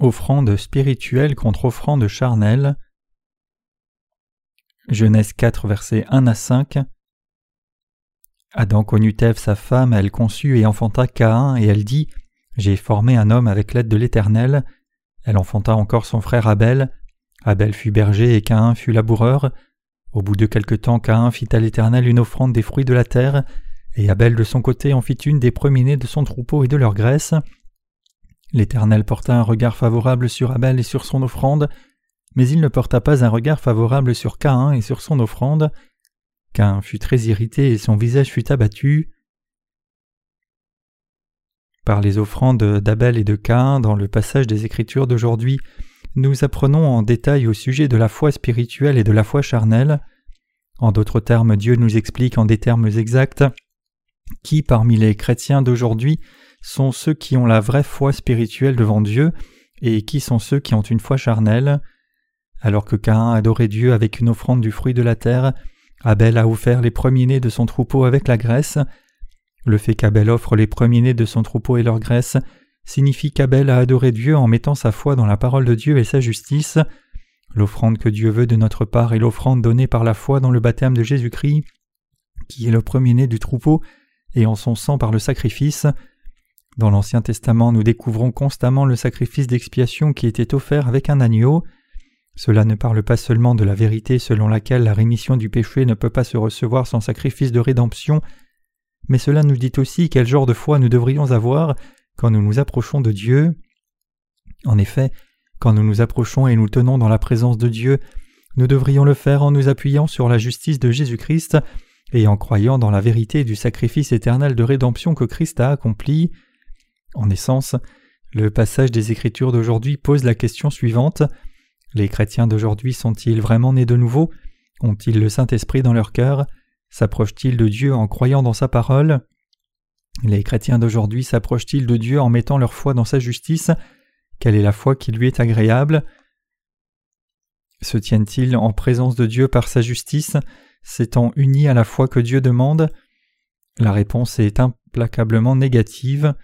Offrande spirituelle contre offrande charnelle. Genèse 4, versets 1 à 5. Adam connut Ève sa femme, elle conçut et enfanta Caïn, et elle dit J'ai formé un homme avec l'aide de l'Éternel. Elle enfanta encore son frère Abel. Abel fut berger et Caïn fut laboureur. Au bout de quelque temps, Caïn fit à l'Éternel une offrande des fruits de la terre, et Abel de son côté en fit une des premiers-nés de son troupeau et de leur graisse. L'Éternel porta un regard favorable sur Abel et sur son offrande, mais il ne porta pas un regard favorable sur Caïn et sur son offrande. Caïn fut très irrité et son visage fut abattu. Par les offrandes d'Abel et de Caïn dans le passage des Écritures d'aujourd'hui, nous apprenons en détail au sujet de la foi spirituelle et de la foi charnelle. En d'autres termes, Dieu nous explique en des termes exacts qui parmi les chrétiens d'aujourd'hui sont ceux qui ont la vraie foi spirituelle devant Dieu et qui sont ceux qui ont une foi charnelle. Alors que Caïn adorait Dieu avec une offrande du fruit de la terre, Abel a offert les premiers-nés de son troupeau avec la graisse. Le fait qu'Abel offre les premiers-nés de son troupeau et leur graisse signifie qu'Abel a adoré Dieu en mettant sa foi dans la parole de Dieu et sa justice. L'offrande que Dieu veut de notre part est l'offrande donnée par la foi dans le baptême de Jésus-Christ, qui est le premier-né du troupeau, et en son sang par le sacrifice. Dans l'Ancien Testament, nous découvrons constamment le sacrifice d'expiation qui était offert avec un agneau. Cela ne parle pas seulement de la vérité selon laquelle la rémission du péché ne peut pas se recevoir sans sacrifice de rédemption, mais cela nous dit aussi quel genre de foi nous devrions avoir quand nous nous approchons de Dieu. En effet, quand nous nous approchons et nous tenons dans la présence de Dieu, nous devrions le faire en nous appuyant sur la justice de Jésus-Christ et en croyant dans la vérité du sacrifice éternel de rédemption que Christ a accompli. En essence, le passage des Écritures d'aujourd'hui pose la question suivante. Les chrétiens d'aujourd'hui sont-ils vraiment nés de nouveau? Ont-ils le Saint-Esprit dans leur cœur? S'approchent-ils de Dieu en croyant dans sa parole? Les chrétiens d'aujourd'hui s'approchent-ils de Dieu en mettant leur foi dans sa justice? Quelle est la foi qui lui est agréable? Se tiennent-ils en présence de Dieu par sa justice, s'étant unis à la foi que Dieu demande? La réponse est implacablement négative.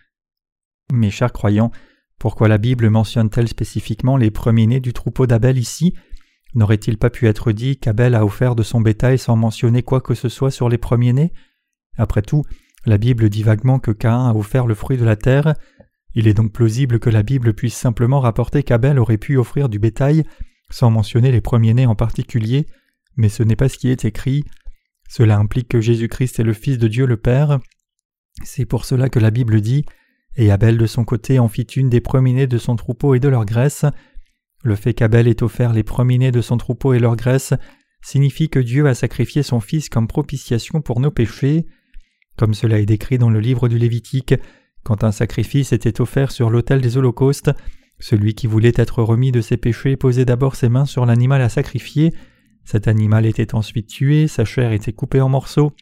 Mes chers croyants, pourquoi la Bible mentionne-t-elle spécifiquement les premiers-nés du troupeau d'Abel ici? N'aurait-il pas pu être dit qu'Abel a offert de son bétail sans mentionner quoi que ce soit sur les premiers-nés? Après tout, la Bible dit vaguement que Caïn a offert le fruit de la terre. Il est donc plausible que la Bible puisse simplement rapporter qu'Abel aurait pu offrir du bétail sans mentionner les premiers-nés en particulier, mais ce n'est pas ce qui est écrit. Cela implique que Jésus-Christ est le Fils de Dieu le Père. C'est pour cela que la Bible dit Et Abel de son côté en fit une des premiers-nés de son troupeau et de leur graisse. Le fait qu'Abel ait offert les premiers-nés de son troupeau et leur graisse signifie que Dieu a sacrifié son Fils comme propitiation pour nos péchés. Comme cela est décrit dans le livre du Lévitique, quand un sacrifice était offert sur l'autel des holocaustes, celui qui voulait être remis de ses péchés posait d'abord ses mains sur l'animal à sacrifier, cet animal était ensuite tué, sa chair était coupée en morceaux,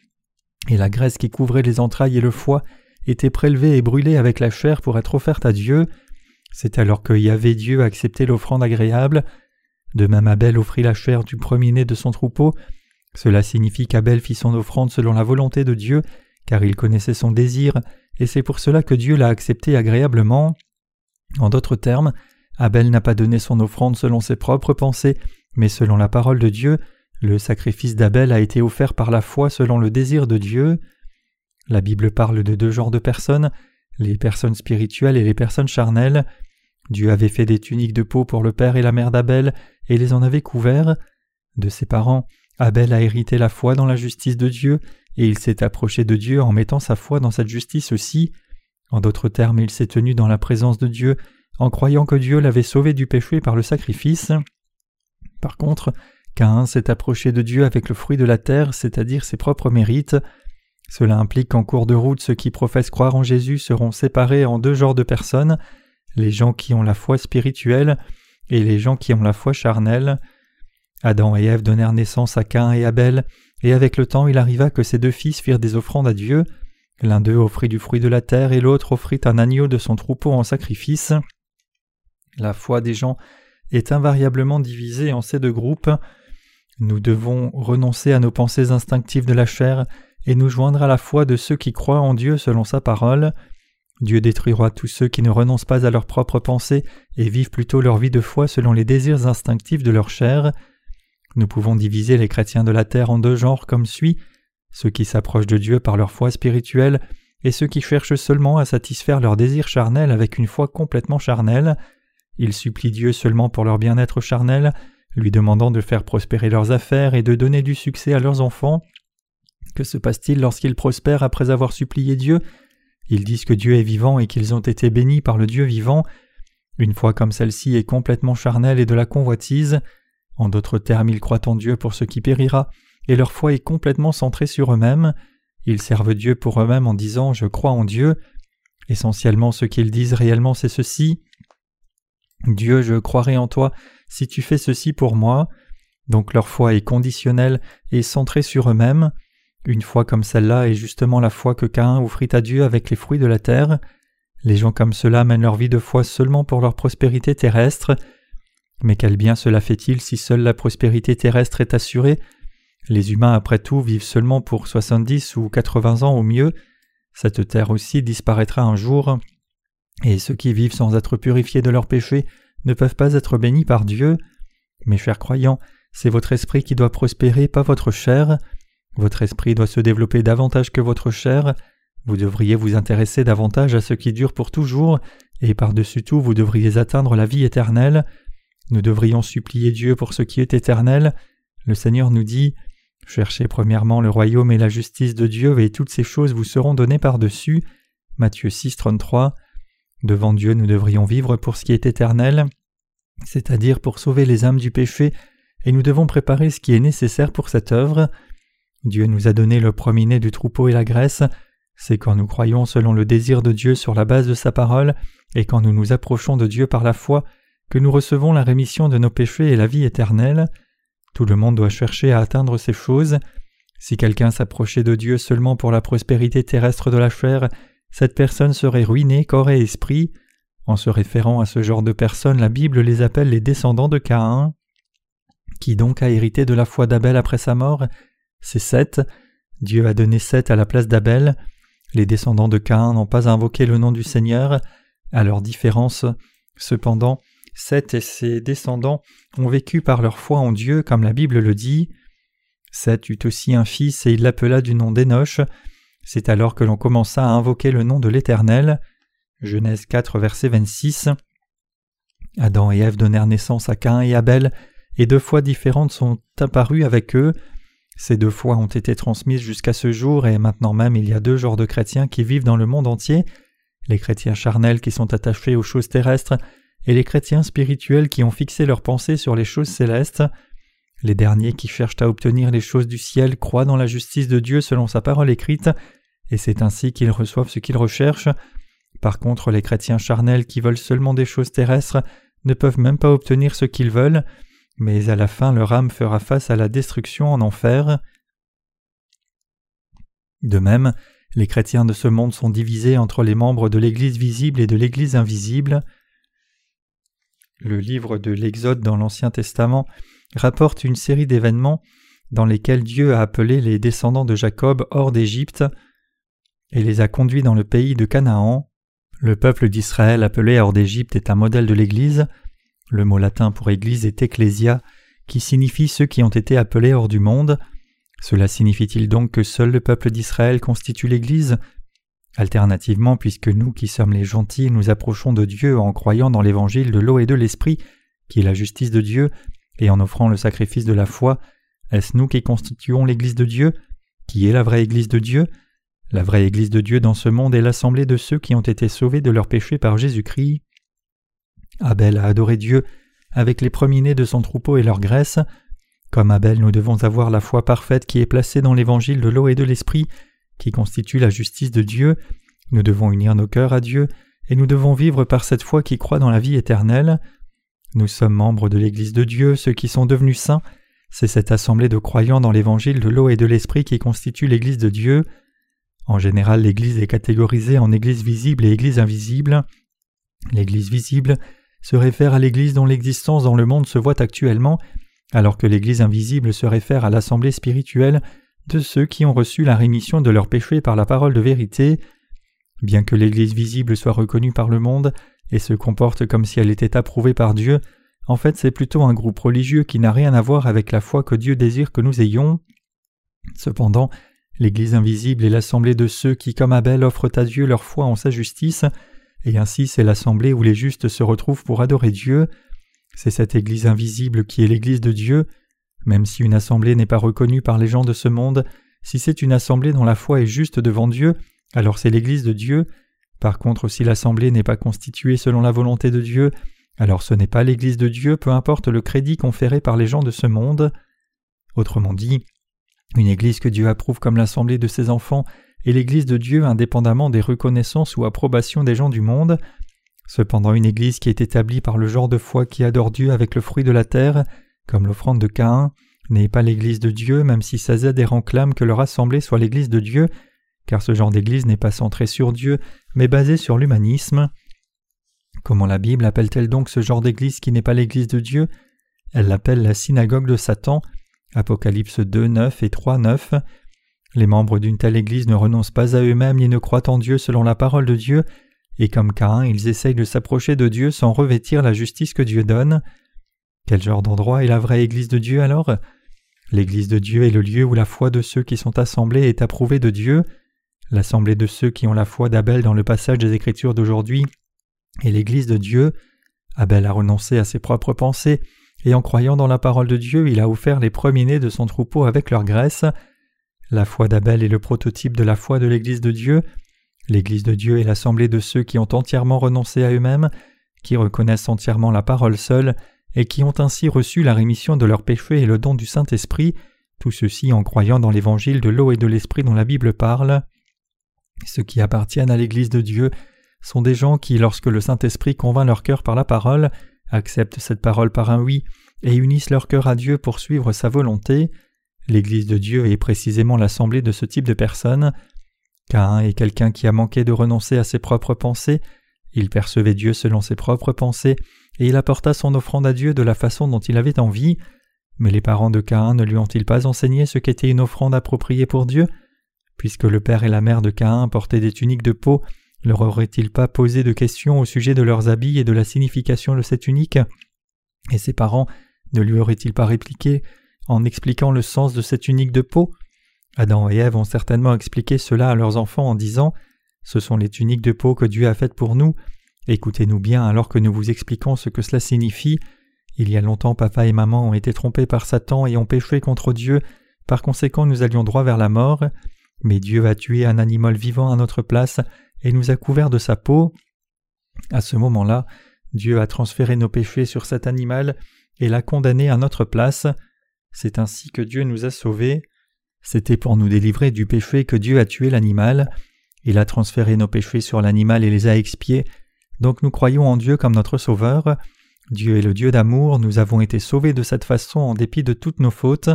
et la graisse qui couvrait les entrailles et le foie était prélevée et brûlée avec la chair pour être offerte à Dieu. C'est alors que Yahvé Dieu acceptait l'offrande agréable. De même Abel offrit la chair du premier-né de son troupeau. Cela signifie qu'Abel fit son offrande selon la volonté de Dieu, car il connaissait son désir, et c'est pour cela que Dieu l'a accepté agréablement. En d'autres termes, Abel n'a pas donné son offrande selon ses propres pensées, mais selon la parole de Dieu, le sacrifice d'Abel a été offert par la foi selon le désir de Dieu. La Bible parle de deux genres de personnes, les personnes spirituelles et les personnes charnelles. Dieu avait fait des tuniques de peau pour le père et la mère d'Abel et les en avait couverts. De ses parents, Abel a hérité la foi dans la justice de Dieu et il s'est approché de Dieu en mettant sa foi dans cette justice aussi. En d'autres termes, il s'est tenu dans la présence de Dieu en croyant que Dieu l'avait sauvé du péché par le sacrifice. Par contre, Caïn s'est approché de Dieu avec le fruit de la terre, c'est-à-dire ses propres mérites. Cela implique qu'en cours de route, ceux qui professent croire en Jésus seront séparés en deux genres de personnes, les gens qui ont la foi spirituelle et les gens qui ont la foi charnelle. Adam et Ève donnèrent naissance à Caïn et Abel, et avec le temps il arriva que ces deux fils firent des offrandes à Dieu. L'un d'eux offrit du fruit de la terre et l'autre offrit un agneau de son troupeau en sacrifice. La foi des gens est invariablement divisée en ces deux groupes. Nous devons renoncer à nos pensées instinctives de la chair et nous joindre à la foi de ceux qui croient en Dieu selon sa parole. Dieu détruira tous ceux qui ne renoncent pas à leurs propres pensées et vivent plutôt leur vie de foi selon les désirs instinctifs de leur chair. Nous pouvons diviser les chrétiens de la terre en deux genres comme suit ceux qui s'approchent de Dieu par leur foi spirituelle et ceux qui cherchent seulement à satisfaire leurs désirs charnels avec une foi complètement charnelle. Ils supplient Dieu seulement pour leur bien-être charnel, lui demandant de faire prospérer leurs affaires et de donner du succès à leurs enfants. Que se passe-t-il lorsqu'ils prospèrent après avoir supplié Dieu? Ils disent que Dieu est vivant et qu'ils ont été bénis par le Dieu vivant. Une foi comme celle-ci est complètement charnelle et de la convoitise. En d'autres termes, ils croient en Dieu pour ce qui périra, et leur foi est complètement centrée sur eux-mêmes. Ils servent Dieu pour eux-mêmes en disant Je crois en Dieu. Essentiellement, ce qu'ils disent réellement, c'est ceci Dieu, je croirai en toi si tu fais ceci pour moi. Donc leur foi est conditionnelle et centrée sur eux-mêmes. Une foi comme celle-là est justement la foi que Caïn offrit à Dieu avec les fruits de la terre. Les gens comme cela mènent leur vie de foi seulement pour leur prospérité terrestre. Mais quel bien cela fait-il si seule la prospérité terrestre est assurée? Les humains, après tout, vivent seulement pour soixante-dix ou quatre-vingts ans au mieux. Cette terre aussi disparaîtra un jour, et ceux qui vivent sans être purifiés de leurs péchés ne peuvent pas être bénis par Dieu. Mes chers croyants, c'est votre esprit qui doit prospérer, pas votre chair. Votre esprit doit se développer davantage que votre chair. Vous devriez vous intéresser davantage à ce qui dure pour toujours, et par-dessus tout vous devriez atteindre la vie éternelle. Nous devrions supplier Dieu pour ce qui est éternel. Le Seigneur nous dit Cherchez premièrement le royaume et la justice de Dieu, et toutes ces choses vous seront données par-dessus. Matthieu 6, 33. Devant Dieu, nous devrions vivre pour ce qui est éternel, c'est-à-dire pour sauver les âmes du péché, et nous devons préparer ce qui est nécessaire pour cette œuvre. Dieu nous a donné le premier du troupeau et la graisse, c'est quand nous croyons selon le désir de Dieu sur la base de sa parole, et quand nous nous approchons de Dieu par la foi, que nous recevons la rémission de nos péchés et la vie éternelle. Tout le monde doit chercher à atteindre ces choses. Si quelqu'un s'approchait de Dieu seulement pour la prospérité terrestre de la chair, cette personne serait ruinée corps et esprit. En se référant à ce genre de personnes, la Bible les appelle les descendants de Caïn. Qui donc a hérité de la foi d'Abel après sa mort C'est Seth. Dieu a donné Seth à la place d'Abel. Les descendants de Caïn n'ont pas invoqué le nom du Seigneur. À leur différence, cependant, Seth et ses descendants ont vécu par leur foi en Dieu, comme la Bible le dit. Seth eut aussi un fils et il l'appela du nom d'Enoch. C'est alors que l'on commença à invoquer le nom de l'Éternel. Genèse 4, verset 26. Adam et Ève donnèrent naissance à Cain et Abel, et deux fois différentes sont apparues avec eux. Ces deux fois ont été transmises jusqu'à ce jour, et maintenant même il y a deux genres de chrétiens qui vivent dans le monde entier les chrétiens charnels qui sont attachés aux choses terrestres, et les chrétiens spirituels qui ont fixé leurs pensées sur les choses célestes. Les derniers qui cherchent à obtenir les choses du ciel croient dans la justice de Dieu selon sa parole écrite, et c'est ainsi qu'ils reçoivent ce qu'ils recherchent. Par contre, les chrétiens charnels qui veulent seulement des choses terrestres ne peuvent même pas obtenir ce qu'ils veulent, mais à la fin leur âme fera face à la destruction en enfer. De même, les chrétiens de ce monde sont divisés entre les membres de l'Église visible et de l'Église invisible. Le livre de l'Exode dans l'Ancien Testament rapporte une série d'événements dans lesquels Dieu a appelé les descendants de Jacob hors d'Égypte et les a conduits dans le pays de Canaan. Le peuple d'Israël appelé hors d'Égypte est un modèle de l'Église. Le mot latin pour Église est ecclesia, qui signifie ceux qui ont été appelés hors du monde. Cela signifie-t-il donc que seul le peuple d'Israël constitue l'Église? Alternativement, puisque nous qui sommes les gentils nous approchons de Dieu en croyant dans l'évangile de l'eau et de l'esprit, qui est la justice de Dieu, et en offrant le sacrifice de la foi, est-ce nous qui constituons l'Église de Dieu, qui est la vraie Église de Dieu? La vraie Église de Dieu dans ce monde est l'assemblée de ceux qui ont été sauvés de leurs péchés par Jésus-Christ. Abel a adoré Dieu avec les premiers-nés de son troupeau et leur graisse. Comme Abel, nous devons avoir la foi parfaite qui est placée dans l'évangile de l'eau et de l'esprit, qui constitue la justice de Dieu. Nous devons unir nos cœurs à Dieu, et nous devons vivre par cette foi qui croit dans la vie éternelle. Nous sommes membres de l'Église de Dieu, ceux qui sont devenus saints. C'est cette assemblée de croyants dans l'évangile de l'eau et de l'esprit qui constitue l'Église de Dieu. En général, l'Église est catégorisée en Église visible et Église invisible. L'Église visible se réfère à l'Église dont l'existence dans le monde se voit actuellement, alors que l'Église invisible se réfère à l'assemblée spirituelle de ceux qui ont reçu la rémission de leurs péchés par la parole de vérité. Bien que l'Église visible soit reconnue par le monde et se comporte comme si elle était approuvée par Dieu, en fait c'est plutôt un groupe religieux qui n'a rien à voir avec la foi que Dieu désire que nous ayons. Cependant, l'Église invisible est l'assemblée de ceux qui, comme Abel, offrent à Dieu leur foi en sa justice, et ainsi c'est l'assemblée où les justes se retrouvent pour adorer Dieu. C'est cette Église invisible qui est l'Église de Dieu. Même si une assemblée n'est pas reconnue par les gens de ce monde, si c'est une assemblée dont la foi est juste devant Dieu, alors c'est l'Église de Dieu. Par contre, si l'assemblée n'est pas constituée selon la volonté de Dieu, alors ce n'est pas l'Église de Dieu, peu importe le crédit conféré par les gens de ce monde. Autrement dit, une Église que Dieu approuve comme l'assemblée de ses enfants est l'Église de Dieu indépendamment des reconnaissances ou approbations des gens du monde. Cependant une Église qui est établie par le genre de foi qui adore Dieu avec le fruit de la terre, comme l'offrande de Caïn, n'est pas l'Église de Dieu même si sa adhérents clament que leur assemblée soit l'Église de Dieu, car ce genre d'Église n'est pas centré sur Dieu, mais basé sur l'humanisme. Comment la Bible appelle-t-elle donc ce genre d'Église qui n'est pas l'Église de Dieu? Elle l'appelle la synagogue de Satan. Apocalypse 2, 9 et 3, 9. Les membres d'une telle Église ne renoncent pas à eux-mêmes ni ne croient en Dieu selon la parole de Dieu, et comme Caïn, ils essayent de s'approcher de Dieu sans revêtir la justice que Dieu donne. Quel genre d'endroit est la vraie Église de Dieu alors? L'Église de Dieu est le lieu où la foi de ceux qui sont assemblés est approuvée de Dieu. L'assemblée de ceux qui ont la foi d'Abel dans le passage des Écritures d'aujourd'hui est l'Église de Dieu. Abel a renoncé à ses propres pensées, et en croyant dans la parole de Dieu, il a offert les premiers-nés de son troupeau avec leur graisse. La foi d'Abel est le prototype de la foi de l'Église de Dieu. L'Église de Dieu est l'assemblée de ceux qui ont entièrement renoncé à eux-mêmes, qui reconnaissent entièrement la parole seule, et qui ont ainsi reçu la rémission de leurs péchés et le don du Saint-Esprit, tout ceci en croyant dans l'évangile de l'eau et de l'esprit dont la Bible parle. Ceux qui appartiennent à l'Église de Dieu sont des gens qui, lorsque le Saint-Esprit convainc leur cœur par la parole, acceptent cette parole par un oui et unissent leur cœur à Dieu pour suivre sa volonté. L'Église de Dieu est précisément l'assemblée de ce type de personnes. Cain est quelqu'un qui a manqué de renoncer à ses propres pensées, il percevait Dieu selon ses propres pensées, et il apporta son offrande à Dieu de la façon dont il avait envie. Mais les parents de Caïn ne lui ont-ils pas enseigné ce qu'était une offrande appropriée pour Dieu? Puisque le père et la mère de Caïn portaient des tuniques de peau, leur aurait-il pas posé de questions au sujet de leurs habits et de la signification de cette tunique? Et ses parents ne lui auraient-ils pas répliqué? En expliquant le sens de cette tunique de peau Adam et Ève ont certainement expliqué cela à leurs enfants en disant Ce sont les tuniques de peau que Dieu a faites pour nous. Écoutez-nous bien alors que nous vous expliquons ce que cela signifie. Il y a longtemps, papa et maman ont été trompés par Satan et ont péché contre Dieu. Par conséquent, nous allions droit vers la mort. Mais Dieu a tué un animal vivant à notre place et nous a couverts de sa peau. À ce moment-là, Dieu a transféré nos péchés sur cet animal et l'a condamné à notre place. C'est ainsi que Dieu nous a sauvés. C'était pour nous délivrer du péché que Dieu a tué l'animal. Il a transféré nos péchés sur l'animal et les a expiés. Donc nous croyons en Dieu comme notre Sauveur. Dieu est le Dieu d'amour, nous avons été sauvés de cette façon en dépit de toutes nos fautes.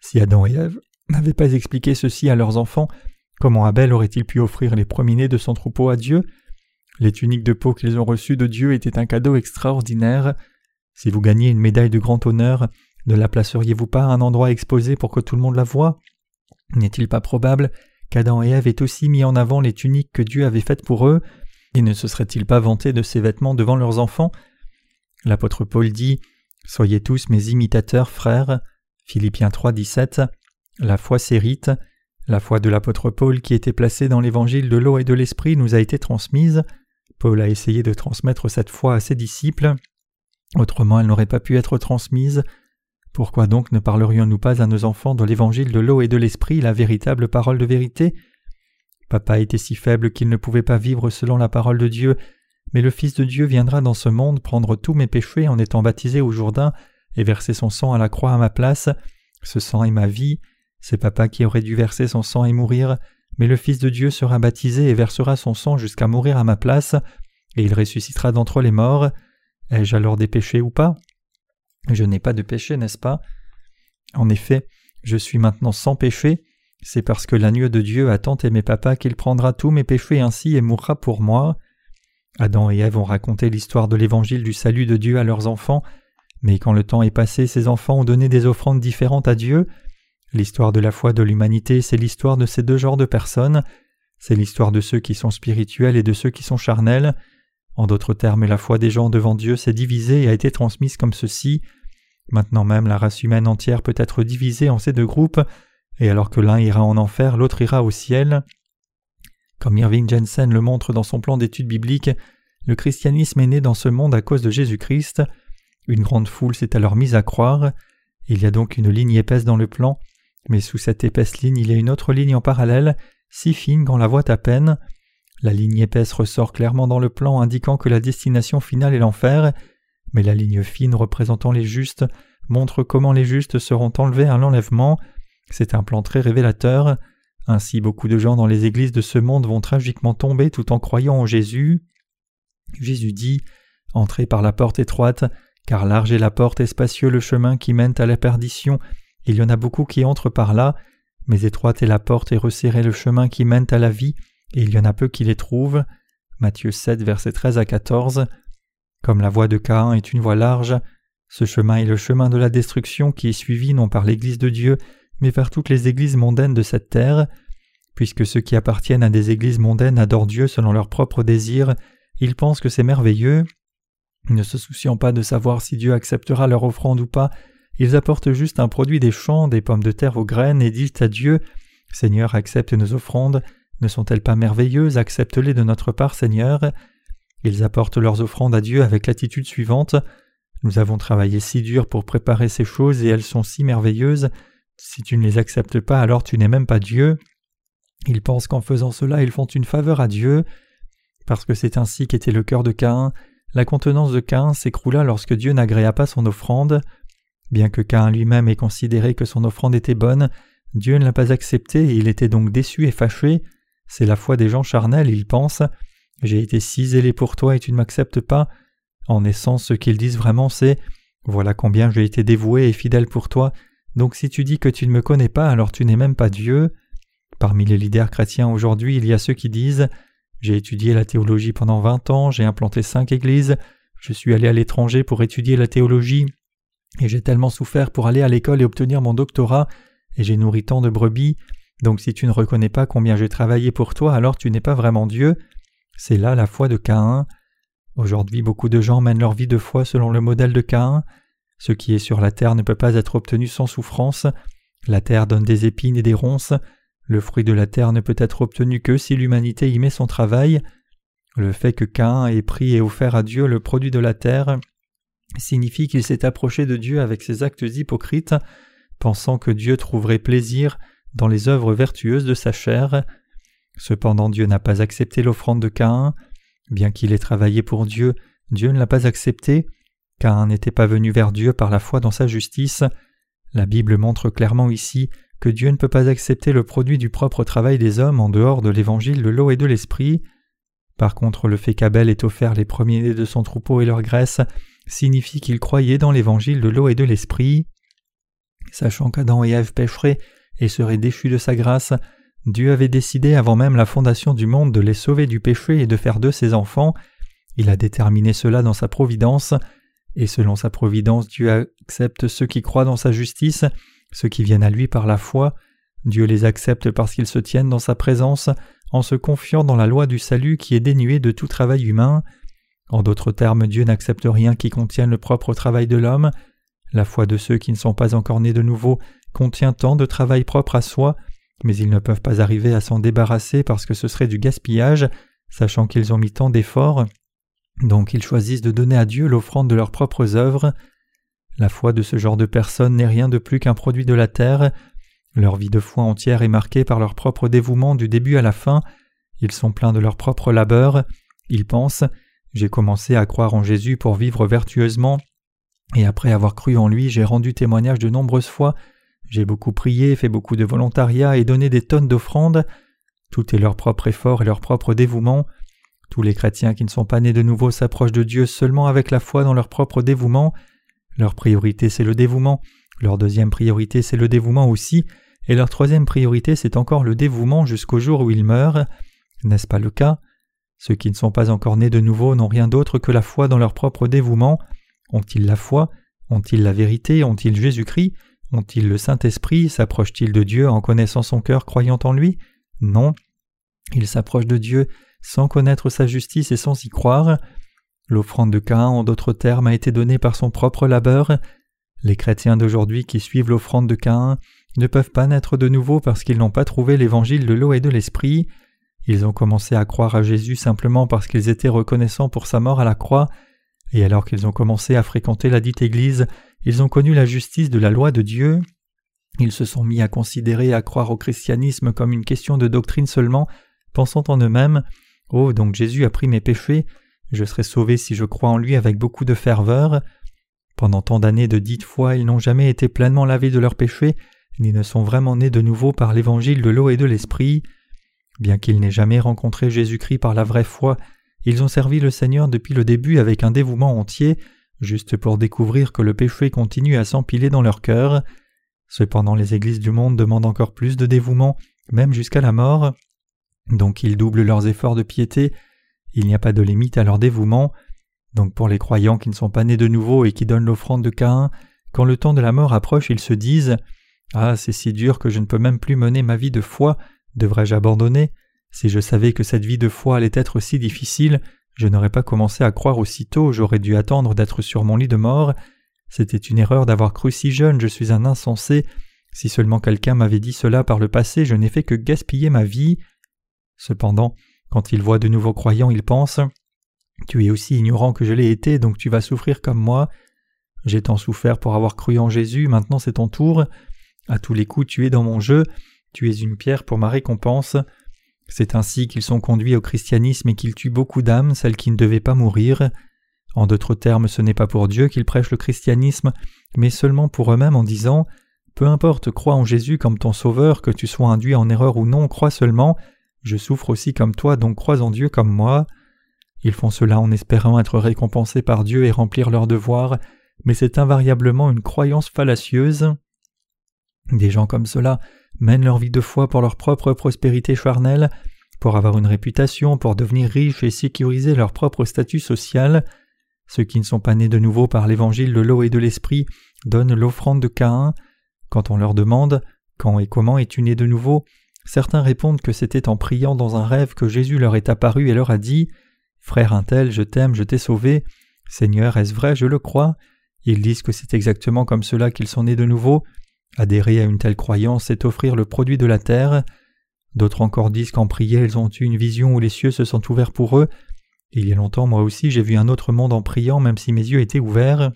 Si Adam et Ève n'avaient pas expliqué ceci à leurs enfants, comment Abel aurait-il pu offrir les premiers-nés de son troupeau à Dieu? Les tuniques de peau qu'ils ont reçues de Dieu étaient un cadeau extraordinaire. Si vous gagnez une médaille de grand honneur, ne la placeriez-vous pas à un endroit exposé pour que tout le monde la voie? N'est-il pas probable qu'Adam et Ève aient aussi mis en avant les tuniques que Dieu avait faites pour eux, et ne se seraient-ils pas vantés de ces vêtements devant leurs enfants? L'apôtre Paul dit Soyez tous mes imitateurs, frères. Philippiens 3, 17. La foi s'hérite. La foi de l'apôtre Paul qui était placée dans l'évangile de l'eau et de l'esprit nous a été transmise. Paul a essayé de transmettre cette foi à ses disciples. Autrement, elle n'aurait pas pu être transmise. Pourquoi donc ne parlerions-nous pas à nos enfants de l'évangile de l'eau et de l'esprit, la véritable parole de vérité? Papa était si faible qu'il ne pouvait pas vivre selon la parole de Dieu, mais le Fils de Dieu viendra dans ce monde prendre tous mes péchés en étant baptisé au Jourdain et verser son sang à la croix à ma place. Ce sang est ma vie. C'est papa qui aurait dû verser son sang et mourir, mais le Fils de Dieu sera baptisé et versera son sang jusqu'à mourir à ma place, et il ressuscitera d'entre les morts. Ai-je alors des péchés ou pas? Je n'ai pas de péché, n'est-ce pas? En effet, je suis maintenant sans péché, c'est parce que l'agneau de Dieu a tant aimé papa qu'il prendra tous mes péchés ainsi et mourra pour moi. Adam et Ève ont raconté l'histoire de l'évangile du salut de Dieu à leurs enfants, mais quand le temps est passé, ces enfants ont donné des offrandes différentes à Dieu. L'histoire de la foi de l'humanité, c'est l'histoire de ces deux genres de personnes. C'est l'histoire de ceux qui sont spirituels et de ceux qui sont charnels. En d'autres termes, la foi des gens devant Dieu s'est divisée et a été transmise comme ceci. Maintenant même, la race humaine entière peut être divisée en ces deux groupes, et alors que l'un ira en enfer, l'autre ira au ciel. Comme Irving Jensen le montre dans son plan d'études bibliques, le christianisme est né dans ce monde à cause de Jésus-Christ. Une grande foule s'est alors mise à croire. Il y a donc une ligne épaisse dans le plan, mais sous cette épaisse ligne il y a une autre ligne en parallèle, si fine qu'on la voit à peine. La ligne épaisse ressort clairement dans le plan indiquant que la destination finale est l'enfer, mais la ligne fine représentant les justes montre comment les justes seront enlevés à l'enlèvement. C'est un plan très révélateur. Ainsi beaucoup de gens dans les églises de ce monde vont tragiquement tomber tout en croyant en Jésus. Jésus dit Entrez par la porte étroite, car large est la porte et spacieux le chemin qui mène à la perdition. Il y en a beaucoup qui entrent par là, mais étroite est la porte et resserré le chemin qui mène à la vie, et il y en a peu qui les trouvent. Matthieu 7, versets 13 à 14. Comme la voie de Caïn est une voie large, ce chemin est le chemin de la destruction qui est suivi non par l'Église de Dieu, mais par toutes les églises mondaines de cette terre. Puisque ceux qui appartiennent à des églises mondaines adorent Dieu selon leurs propres désirs, ils pensent que c'est merveilleux. Ne se souciant pas de savoir si Dieu acceptera leur offrande ou pas, ils apportent juste un produit des champs, des pommes de terre aux graines, et disent à Dieu Seigneur, accepte nos offrandes. Ne sont-elles pas merveilleuses? Accepte-les de notre part, Seigneur. Ils apportent leurs offrandes à Dieu avec l'attitude suivante Nous avons travaillé si dur pour préparer ces choses et elles sont si merveilleuses. Si tu ne les acceptes pas, alors tu n'es même pas Dieu. Ils pensent qu'en faisant cela, ils font une faveur à Dieu. Parce que c'est ainsi qu'était le cœur de Caïn, la contenance de Caïn s'écroula lorsque Dieu n'agréa pas son offrande. Bien que Caïn lui-même ait considéré que son offrande était bonne, Dieu ne l'a pas acceptée et il était donc déçu et fâché. C'est la foi des gens charnels, ils pensent J'ai été si zélé pour toi et tu ne m'acceptes pas. En essence, ce qu'ils disent vraiment, c'est Voilà combien j'ai été dévoué et fidèle pour toi, donc si tu dis que tu ne me connais pas, alors tu n'es même pas Dieu. Parmi les leaders chrétiens aujourd'hui, il y a ceux qui disent J'ai étudié la théologie pendant vingt ans, j'ai implanté cinq églises, je suis allé à l'étranger pour étudier la théologie, et j'ai tellement souffert pour aller à l'école et obtenir mon doctorat, et j'ai nourri tant de brebis, donc si tu ne reconnais pas combien j'ai travaillé pour toi, alors tu n'es pas vraiment Dieu. C'est là la foi de Caïn. Aujourd'hui beaucoup de gens mènent leur vie de foi selon le modèle de Caïn. Ce qui est sur la terre ne peut pas être obtenu sans souffrance. La terre donne des épines et des ronces. Le fruit de la terre ne peut être obtenu que si l'humanité y met son travail. Le fait que Caïn ait pris et offert à Dieu le produit de la terre signifie qu'il s'est approché de Dieu avec ses actes hypocrites, pensant que Dieu trouverait plaisir dans les œuvres vertueuses de sa chair. Cependant Dieu n'a pas accepté l'offrande de Caïn. Bien qu'il ait travaillé pour Dieu, Dieu ne l'a pas accepté. Caïn n'était pas venu vers Dieu par la foi dans sa justice. La Bible montre clairement ici que Dieu ne peut pas accepter le produit du propre travail des hommes en dehors de l'évangile de l'eau et de l'esprit. Par contre, le fait qu'Abel ait offert les premiers-nés de son troupeau et leur graisse signifie qu'il croyait dans l'évangile de l'eau et de l'esprit. Sachant qu'Adam et Ève pécheraient et seraient déchus de sa grâce, Dieu avait décidé avant même la fondation du monde de les sauver du péché et de faire d'eux ses enfants. Il a déterminé cela dans sa providence, et selon sa providence Dieu accepte ceux qui croient dans sa justice, ceux qui viennent à lui par la foi. Dieu les accepte parce qu'ils se tiennent dans sa présence, en se confiant dans la loi du salut qui est dénuée de tout travail humain. En d'autres termes, Dieu n'accepte rien qui contienne le propre travail de l'homme. La foi de ceux qui ne sont pas encore nés de nouveau contient tant de travail propre à soi, mais ils ne peuvent pas arriver à s'en débarrasser parce que ce serait du gaspillage, sachant qu'ils ont mis tant d'efforts. Donc ils choisissent de donner à Dieu l'offrande de leurs propres œuvres. La foi de ce genre de personnes n'est rien de plus qu'un produit de la terre. Leur vie de foi entière est marquée par leur propre dévouement du début à la fin. Ils sont pleins de leur propre labeur. Ils pensent J'ai commencé à croire en Jésus pour vivre vertueusement, et après avoir cru en lui, j'ai rendu témoignage de nombreuses fois. J'ai beaucoup prié, fait beaucoup de volontariat et donné des tonnes d'offrandes. Tout est leur propre effort et leur propre dévouement. Tous les chrétiens qui ne sont pas nés de nouveau s'approchent de Dieu seulement avec la foi dans leur propre dévouement. Leur priorité c'est le dévouement, leur deuxième priorité c'est le dévouement aussi, et leur troisième priorité c'est encore le dévouement jusqu'au jour où ils meurent. N'est-ce pas le cas? Ceux qui ne sont pas encore nés de nouveau n'ont rien d'autre que la foi dans leur propre dévouement. Ont-ils la foi? Ont-ils la vérité? Ont-ils Jésus-Christ? Ont-ils le Saint-Esprit? S'approchent-ils de Dieu en connaissant son cœur croyant en lui? Non. Ils s'approchent de Dieu sans connaître sa justice et sans y croire. L'offrande de Caïn, en d'autres termes, a été donnée par son propre labeur. Les chrétiens d'aujourd'hui qui suivent l'offrande de Caïn ne peuvent pas naître de nouveau parce qu'ils n'ont pas trouvé l'évangile de l'eau et de l'esprit. Ils ont commencé à croire à Jésus simplement parce qu'ils étaient reconnaissants pour sa mort à la croix, et alors qu'ils ont commencé à fréquenter la dite Église, ils ont connu la justice de la loi de Dieu. Ils se sont mis à considérer et à croire au christianisme comme une question de doctrine seulement, pensant en eux-mêmes Oh, donc Jésus a pris mes péchés, je serai sauvé si je crois en lui avec beaucoup de ferveur. Pendant tant d'années de dites foi, ils n'ont jamais été pleinement lavés de leurs péchés, ni ne sont vraiment nés de nouveau par l'évangile de l'eau et de l'esprit. Bien qu'ils n'aient jamais rencontré Jésus-Christ par la vraie foi, ils ont servi le Seigneur depuis le début avec un dévouement entier, juste pour découvrir que le péché continue à s'empiler dans leur cœur. Cependant les églises du monde demandent encore plus de dévouement, même jusqu'à la mort. Donc ils doublent leurs efforts de piété, il n'y a pas de limite à leur dévouement. Donc pour les croyants qui ne sont pas nés de nouveau et qui donnent l'offrande de Caïn, quand le temps de la mort approche, ils se disent Ah, c'est si dur que je ne peux même plus mener ma vie de foi, devrais-je abandonner? Si je savais que cette vie de foi allait être si difficile, je n'aurais pas commencé à croire aussitôt, j'aurais dû attendre d'être sur mon lit de mort. C'était une erreur d'avoir cru si jeune, je suis un insensé. Si seulement quelqu'un m'avait dit cela par le passé, je n'ai fait que gaspiller ma vie. Cependant, quand ils voient de nouveaux croyants, ils pensent Tu es aussi ignorant que je l'ai été, donc tu vas souffrir comme moi. J'ai tant souffert pour avoir cru en Jésus, maintenant c'est ton tour. À tous les coups, tu es dans mon jeu, tu es une pierre pour ma récompense. C'est ainsi qu'ils sont conduits au christianisme et qu'ils tuent beaucoup d'âmes, celles qui ne devaient pas mourir. En d'autres termes, ce n'est pas pour Dieu qu'ils prêchent le christianisme, mais seulement pour eux-mêmes en disant Peu importe, crois en Jésus comme ton sauveur, que tu sois induit en erreur ou non, crois seulement, je souffre aussi comme toi, donc crois en Dieu comme moi. Ils font cela en espérant être récompensés par Dieu et remplir leurs devoirs, mais c'est invariablement une croyance fallacieuse. Des gens comme cela mènent leur vie de foi pour leur propre prospérité charnelle, pour avoir une réputation, pour devenir riches et sécuriser leur propre statut social. Ceux qui ne sont pas nés de nouveau par l'évangile de l'eau et de l'esprit donnent l'offrande de Caïn. Quand on leur demande Quand et comment es-tu né de nouveau? Certains répondent que c'était en priant dans un rêve que Jésus leur est apparu et leur a dit Frère un tel, je t'aime, je t'ai sauvé. Seigneur, est-ce vrai, je le crois Ils disent que c'est exactement comme cela qu'ils sont nés de nouveau. Adhérer à une telle croyance, c'est offrir le produit de la terre. D'autres encore disent qu'en priant, ils ont eu une vision où les cieux se sont ouverts pour eux. Il y a longtemps, moi aussi, j'ai vu un autre monde en priant, même si mes yeux étaient ouverts.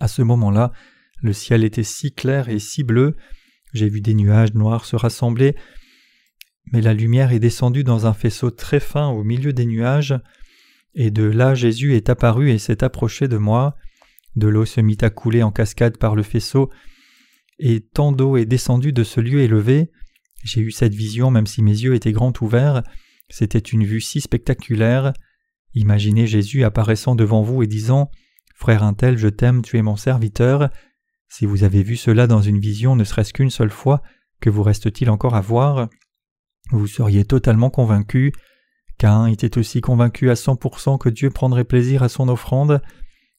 À ce moment-là, le ciel était si clair et si bleu j'ai vu des nuages noirs se rassembler, mais la lumière est descendue dans un faisceau très fin au milieu des nuages, et de là Jésus est apparu et s'est approché de moi. De l'eau se mit à couler en cascade par le faisceau, et tant d'eau est descendue de ce lieu élevé. J'ai eu cette vision même si mes yeux étaient grands ouverts. C'était une vue si spectaculaire. Imaginez Jésus apparaissant devant vous et disant Frère un tel, je t'aime, tu es mon serviteur. Si vous avez vu cela dans une vision ne serait-ce qu'une seule fois, que vous reste-t-il encore à voir? Vous seriez totalement convaincu. Cain était aussi convaincu à cent pour cent que Dieu prendrait plaisir à son offrande.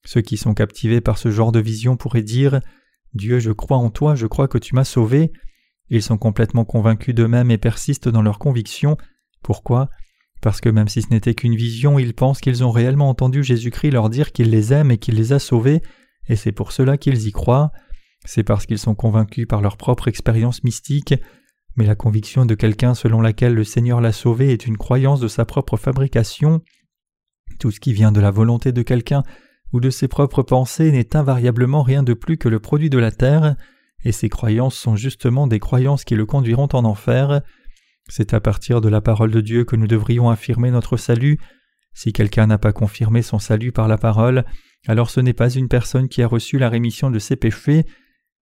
Ceux qui sont captivés par ce genre de vision pourraient dire Dieu, je crois en toi, je crois que tu m'as sauvé. Ils sont complètement convaincus d'eux-mêmes et persistent dans leur conviction. Pourquoi? Parce que même si ce n'était qu'une vision, ils pensent qu'ils ont réellement entendu Jésus-Christ leur dire qu'il les aime et qu'il les a sauvés, et c'est pour cela qu'ils y croient. C'est parce qu'ils sont convaincus par leur propre expérience mystique, mais la conviction de quelqu'un selon laquelle le Seigneur l'a sauvé est une croyance de sa propre fabrication. Tout ce qui vient de la volonté de quelqu'un ou de ses propres pensées n'est invariablement rien de plus que le produit de la terre, et ces croyances sont justement des croyances qui le conduiront en enfer. C'est à partir de la parole de Dieu que nous devrions affirmer notre salut. Si quelqu'un n'a pas confirmé son salut par la parole, alors ce n'est pas une personne qui a reçu la rémission de ses péchés,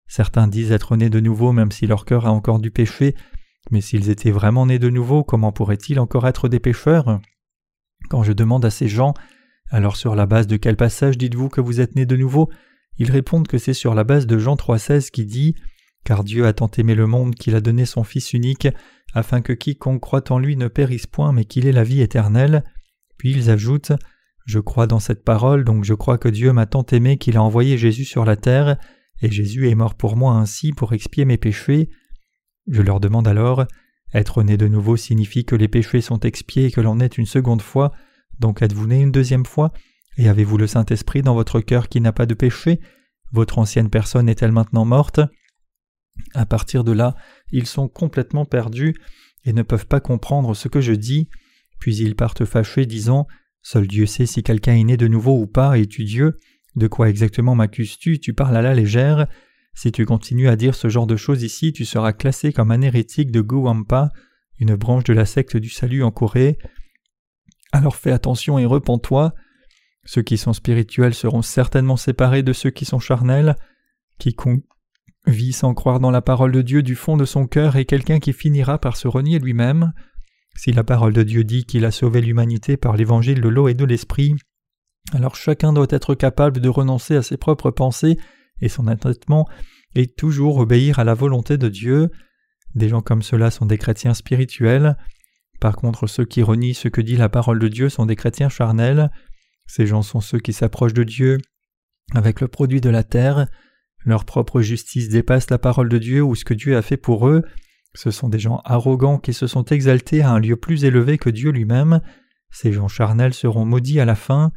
Certains disent être nés de nouveau même si leur cœur a encore du péché, mais s'ils étaient vraiment nés de nouveau, comment pourraient-ils encore être des pécheurs? Quand je demande à ces gens Alors sur la base de quel passage dites-vous que vous êtes nés de nouveau? Ils répondent que c'est sur la base de Jean 3,16 qui dit Car Dieu a tant aimé le monde qu'il a donné son Fils unique, afin que quiconque croit en lui ne périsse point, mais qu'il ait la vie éternelle. Puis ils ajoutent Je crois dans cette parole, donc je crois que Dieu m'a tant aimé qu'il a envoyé Jésus sur la terre et Jésus est mort pour moi ainsi pour expier mes péchés. Je leur demande alors Être né de nouveau signifie que les péchés sont expiés et que l'on est une seconde fois, donc êtes-vous né une deuxième fois, et avez-vous le Saint-Esprit dans votre cœur qui n'a pas de péché? Votre ancienne personne est-elle maintenant morte? À partir de là, ils sont complètement perdus et ne peuvent pas comprendre ce que je dis, puis ils partent fâchés disant Seul Dieu sait si quelqu'un est né de nouveau ou pas, et tu Dieu? De quoi exactement m'accuses-tu? Tu parles à la légère. Si tu continues à dire ce genre de choses ici, tu seras classé comme un hérétique de Guwampa, une branche de la secte du salut en Corée. Alors fais attention et repens-toi. Ceux qui sont spirituels seront certainement séparés de ceux qui sont charnels. Quiconque vit sans croire dans la parole de Dieu du fond de son cœur est quelqu'un qui finira par se renier lui-même. Si la parole de Dieu dit qu'il a sauvé l'humanité par l'évangile de l'eau et de l'esprit, alors chacun doit être capable de renoncer à ses propres pensées et son entêtement et toujours obéir à la volonté de Dieu. Des gens comme cela sont des chrétiens spirituels. Par contre, ceux qui renient ce que dit la parole de Dieu sont des chrétiens charnels. Ces gens sont ceux qui s'approchent de Dieu avec le produit de la terre. Leur propre justice dépasse la parole de Dieu ou ce que Dieu a fait pour eux. Ce sont des gens arrogants qui se sont exaltés à un lieu plus élevé que Dieu lui-même. Ces gens charnels seront maudits à la fin.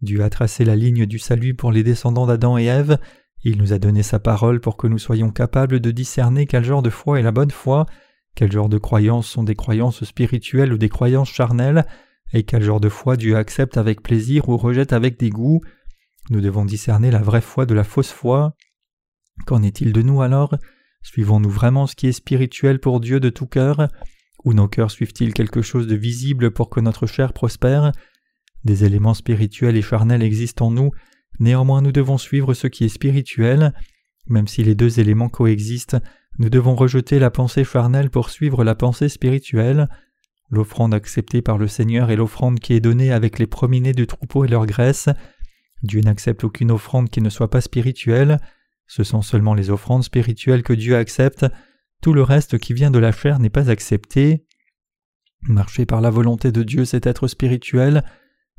Dieu a tracé la ligne du salut pour les descendants d'Adam et Ève. Il nous a donné sa parole pour que nous soyons capables de discerner quel genre de foi est la bonne foi, quel genre de croyances sont des croyances spirituelles ou des croyances charnelles, et quel genre de foi Dieu accepte avec plaisir ou rejette avec dégoût? Nous devons discerner la vraie foi de la fausse foi. Qu'en est-il de nous alors? Suivons-nous vraiment ce qui est spirituel pour Dieu de tout cœur? Ou nos cœurs suivent-ils quelque chose de visible pour que notre chair prospère? Des éléments spirituels et charnels existent en nous, néanmoins nous devons suivre ce qui est spirituel. Même si les deux éléments coexistent, nous devons rejeter la pensée charnelle pour suivre la pensée spirituelle. L'offrande acceptée par le Seigneur est l'offrande qui est donnée avec les premiers-nés du troupeau et leur graisse. Dieu n'accepte aucune offrande qui ne soit pas spirituelle. Ce sont seulement les offrandes spirituelles que Dieu accepte, tout le reste qui vient de la chair n'est pas accepté. Marcher par la volonté de Dieu, c'est être spirituel.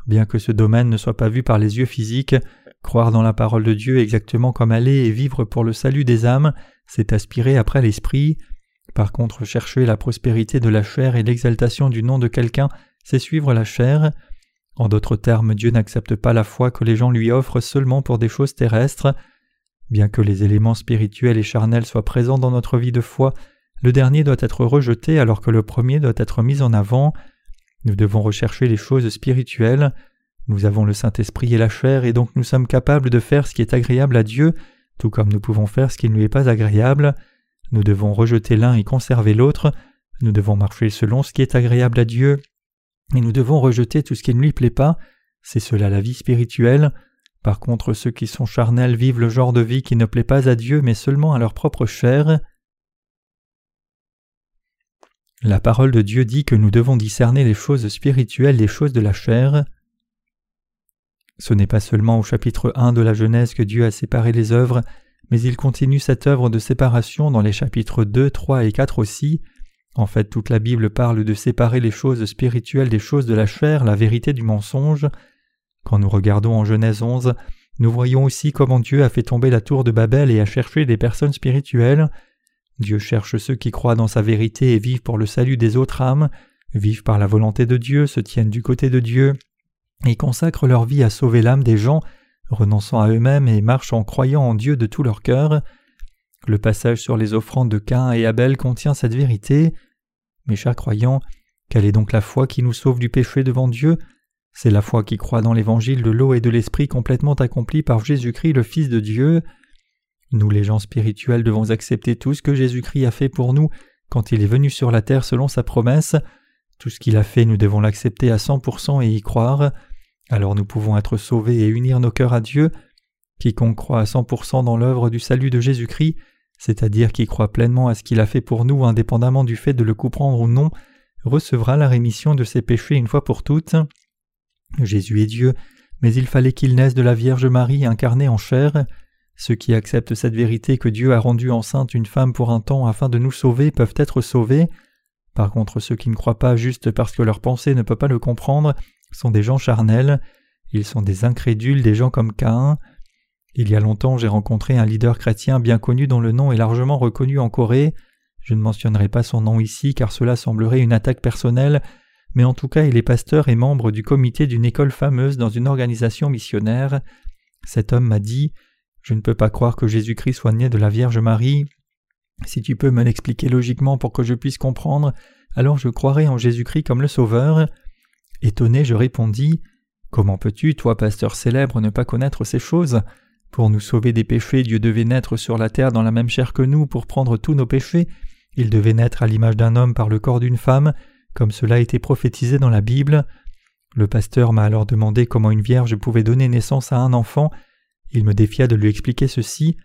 Bien que ce domaine ne soit pas vu par les yeux physiques, croire dans la parole de Dieu exactement comme aller et vivre pour le salut des âmes, c'est aspirer après l'esprit. Par contre, chercher la prospérité de la chair et l'exaltation du nom de quelqu'un, c'est suivre la chair. En d'autres termes, Dieu n'accepte pas la foi que les gens lui offrent seulement pour des choses terrestres. Bien que les éléments spirituels et charnels soient présents dans notre vie de foi, le dernier doit être rejeté alors que le premier doit être mis en avant. Nous devons rechercher les choses spirituelles. Nous avons le Saint-Esprit et la chair et donc nous sommes capables de faire ce qui est agréable à Dieu, tout comme nous pouvons faire ce qui ne lui est pas agréable. Nous devons rejeter l'un et conserver l'autre. Nous devons marcher selon ce qui est agréable à Dieu. Et nous devons rejeter tout ce qui ne lui plaît pas. C'est cela la vie spirituelle. Par contre, ceux qui sont charnels vivent le genre de vie qui ne plaît pas à Dieu mais seulement à leur propre chair. La parole de Dieu dit que nous devons discerner les choses spirituelles des choses de la chair. Ce n'est pas seulement au chapitre 1 de la Genèse que Dieu a séparé les œuvres, mais il continue cette œuvre de séparation dans les chapitres 2, 3 et 4 aussi. En fait, toute la Bible parle de séparer les choses spirituelles des choses de la chair, la vérité du mensonge. Quand nous regardons en Genèse 11, nous voyons aussi comment Dieu a fait tomber la tour de Babel et a cherché des personnes spirituelles. Dieu cherche ceux qui croient dans sa vérité et vivent pour le salut des autres âmes, vivent par la volonté de Dieu, se tiennent du côté de Dieu, et consacrent leur vie à sauver l'âme des gens, renonçant à eux-mêmes et marchent en croyant en Dieu de tout leur cœur. Le passage sur les offrandes de Cain et Abel contient cette vérité. Mes chers croyants, quelle est donc la foi qui nous sauve du péché devant Dieu? C'est la foi qui croit dans l'évangile de l'eau et de l'esprit complètement accompli par Jésus-Christ le Fils de Dieu. Nous les gens spirituels devons accepter tout ce que Jésus-Christ a fait pour nous quand il est venu sur la terre selon sa promesse. Tout ce qu'il a fait nous devons l'accepter à 100% et y croire. Alors nous pouvons être sauvés et unir nos cœurs à Dieu. Quiconque croit à 100% dans l'œuvre du salut de Jésus-Christ, c'est-à-dire qui croit pleinement à ce qu'il a fait pour nous indépendamment du fait de le comprendre ou non, recevra la rémission de ses péchés une fois pour toutes. Jésus est Dieu, mais il fallait qu'il naisse de la Vierge Marie incarnée en chair. Ceux qui acceptent cette vérité que Dieu a rendue enceinte une femme pour un temps afin de nous sauver peuvent être sauvés. Par contre, ceux qui ne croient pas juste parce que leur pensée ne peut pas le comprendre sont des gens charnels. Ils sont des incrédules, des gens comme Caïn. Il y a longtemps, j'ai rencontré un leader chrétien bien connu dont le nom est largement reconnu en Corée. Je ne mentionnerai pas son nom ici car cela semblerait une attaque personnelle, mais en tout cas il est pasteur et membre du comité d'une école fameuse dans une organisation missionnaire. Cet homme m'a dit Je ne peux pas croire que Jésus-Christ soit né de la Vierge Marie. Si tu peux me l'expliquer logiquement pour que je puisse comprendre, alors je croirai en Jésus-Christ comme le Sauveur. Étonné, je répondis Comment peux-tu, toi, pasteur célèbre, ne pas connaître ces choses? Pour nous sauver des péchés, Dieu devait naître sur la terre dans la même chair que nous pour prendre tous nos péchés. Il devait naître à l'image d'un homme par le corps d'une femme, comme cela a été prophétisé dans la Bible. Le pasteur m'a alors demandé comment une vierge pouvait donner naissance à un enfant. Il me défia de lui expliquer ceci.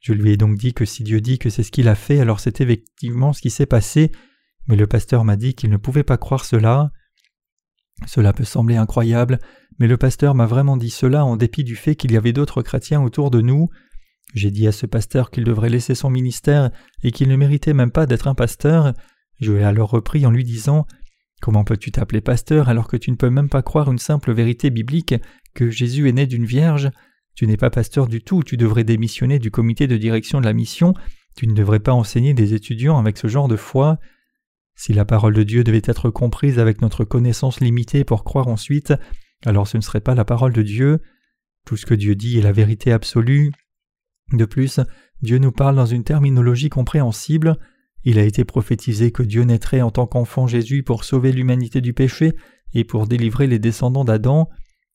Je lui ai donc dit que si Dieu dit que c'est ce qu'il a fait, alors c'est effectivement ce qui s'est passé, mais le pasteur m'a dit qu'il ne pouvait pas croire cela. Cela peut sembler incroyable, mais le pasteur m'a vraiment dit cela en dépit du fait qu'il y avait d'autres chrétiens autour de nous. J'ai dit à ce pasteur qu'il devrait laisser son ministère et qu'il ne méritait même pas d'être un pasteur. Je l'ai alors repris en lui disant Comment peux-tu t'appeler pasteur alors que tu ne peux même pas croire une simple vérité biblique que Jésus est né d'une vierge? Tu n'es pas pasteur du tout, tu devrais démissionner du comité de direction de la mission, tu ne devrais pas enseigner des étudiants avec ce genre de foi. Si la parole de Dieu devait être comprise avec notre connaissance limitée pour croire ensuite, alors ce ne serait pas la parole de Dieu. Tout ce que Dieu dit est la vérité absolue. De plus, Dieu nous parle dans une terminologie compréhensible. Il a été prophétisé que Dieu naîtrait en tant qu'enfant Jésus pour sauver l'humanité du péché et pour délivrer les descendants d'Adam.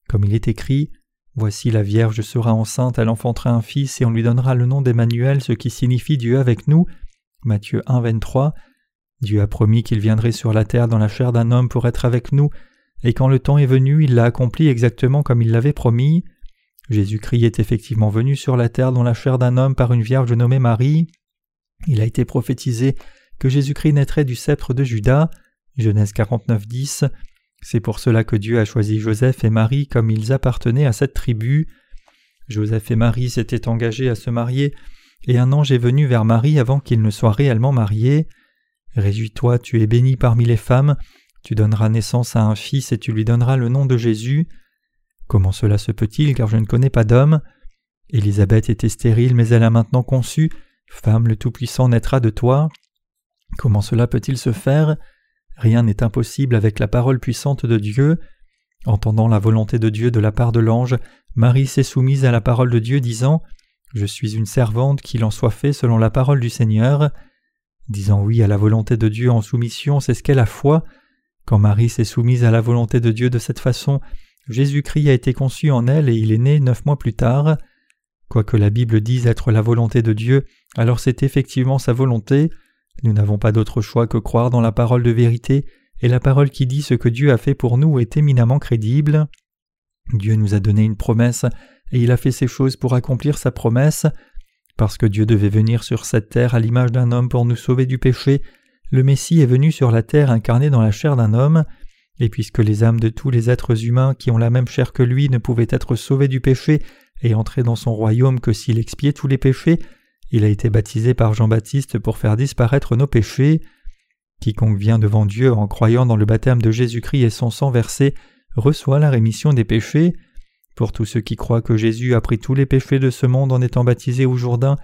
Comme il est écrit, Voici la Vierge sera enceinte, elle enfantera un fils et on lui donnera le nom d'Emmanuel, ce qui signifie Dieu avec nous. Matthieu 1, 23. Dieu a promis qu'il viendrait sur la terre dans la chair d'un homme pour être avec nous, et quand le temps est venu, il l'a accompli exactement comme il l'avait promis. Jésus-Christ est effectivement venu sur la terre dans la chair d'un homme par une vierge nommée Marie. Il a été prophétisé que Jésus-Christ naîtrait du sceptre de Judas. Genèse 49, 10. C'est pour cela que Dieu a choisi Joseph et Marie comme ils appartenaient à cette tribu. Joseph et Marie s'étaient engagés à se marier, et un ange est venu vers Marie avant qu'ils ne soient réellement mariés. Réjouis-toi, tu es bénie parmi les femmes, tu donneras naissance à un fils et tu lui donneras le nom de Jésus. Comment cela se peut-il car je ne connais pas d'homme? Élisabeth était stérile mais elle a maintenant conçu, femme le Tout-Puissant naîtra de toi. Comment cela peut-il se faire? Rien n'est impossible avec la parole puissante de Dieu. Entendant la volonté de Dieu de la part de l'ange, Marie s'est soumise à la parole de Dieu, disant Je suis une servante, qu'il en soit fait selon la parole du Seigneur. Disant oui à la volonté de Dieu en soumission, c'est ce qu'est la foi. Quand Marie s'est soumise à la volonté de Dieu de cette façon, Jésus-Christ a été conçu en elle et il est né neuf mois plus tard. Quoique la Bible dise être la volonté de Dieu, alors c'est effectivement sa volonté. Nous n'avons pas d'autre choix que croire dans la parole de vérité, et la parole qui dit ce que Dieu a fait pour nous est éminemment crédible. Dieu nous a donné une promesse, et il a fait ces choses pour accomplir sa promesse. Parce que Dieu devait venir sur cette terre à l'image d'un homme pour nous sauver du péché, le Messie est venu sur la terre incarné dans la chair d'un homme, et puisque les âmes de tous les êtres humains qui ont la même chair que lui ne pouvaient être sauvés du péché et entrer dans son royaume que s'il expiait tous les péchés, il a été baptisé par Jean-Baptiste pour faire disparaître nos péchés. Quiconque vient devant Dieu en croyant dans le baptême de Jésus-Christ et son sang versé reçoit la rémission des péchés. Pour tous ceux qui croient que Jésus a pris tous les péchés de ce monde en étant baptisé au Jourdain,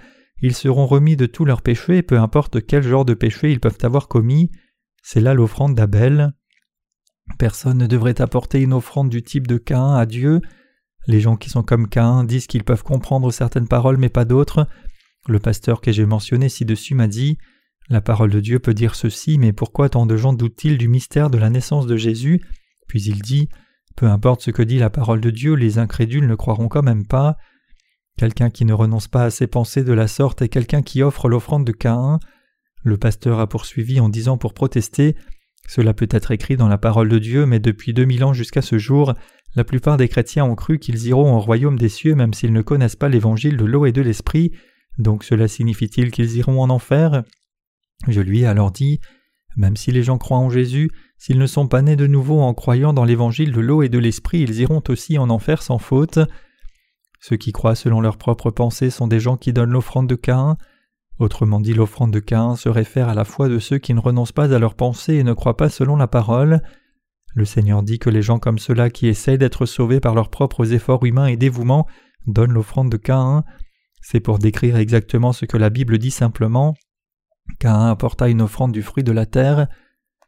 ils seront remis de tous leurs péchés, peu importe quel genre de péché ils peuvent avoir commis. C'est là l'offrande d'Abel. Personne ne devrait apporter une offrande du type de Caïn à Dieu. Les gens qui sont comme Caïn disent qu'ils peuvent comprendre certaines paroles mais pas d'autres. Le pasteur que j'ai mentionné ci-dessus m'a dit La parole de Dieu peut dire ceci, mais pourquoi tant de gens doutent-ils du mystère de la naissance de Jésus? Puis il dit Peu importe ce que dit la parole de Dieu, les incrédules ne croiront quand même pas. Quelqu'un qui ne renonce pas à ses pensées de la sorte est quelqu'un qui offre l'offrande de Caïn. Le pasteur a poursuivi en disant pour protester Cela peut être écrit dans la parole de Dieu, mais depuis deux mille ans jusqu'à ce jour, la plupart des chrétiens ont cru qu'ils iront au royaume des cieux même s'ils ne connaissent pas l'évangile de l'eau et de l'esprit donc cela signifie-t-il qu'ils iront en enfer? Je lui ai alors dit Même si les gens croient en Jésus, s'ils ne sont pas nés de nouveau en croyant dans l'évangile de l'eau et de l'esprit, ils iront aussi en enfer sans faute. Ceux qui croient selon leurs propres pensées sont des gens qui donnent l'offrande de Caïn. Autrement dit, l'offrande de Caïn se réfère à la foi de ceux qui ne renoncent pas à leurs pensées et ne croient pas selon la parole. Le Seigneur dit que les gens comme ceux-là qui essayent d'être sauvés par leurs propres efforts humains et dévouements donnent l'offrande de Caïn. C'est pour décrire exactement ce que la Bible dit simplement. Cain apporta une offrande du fruit de la terre.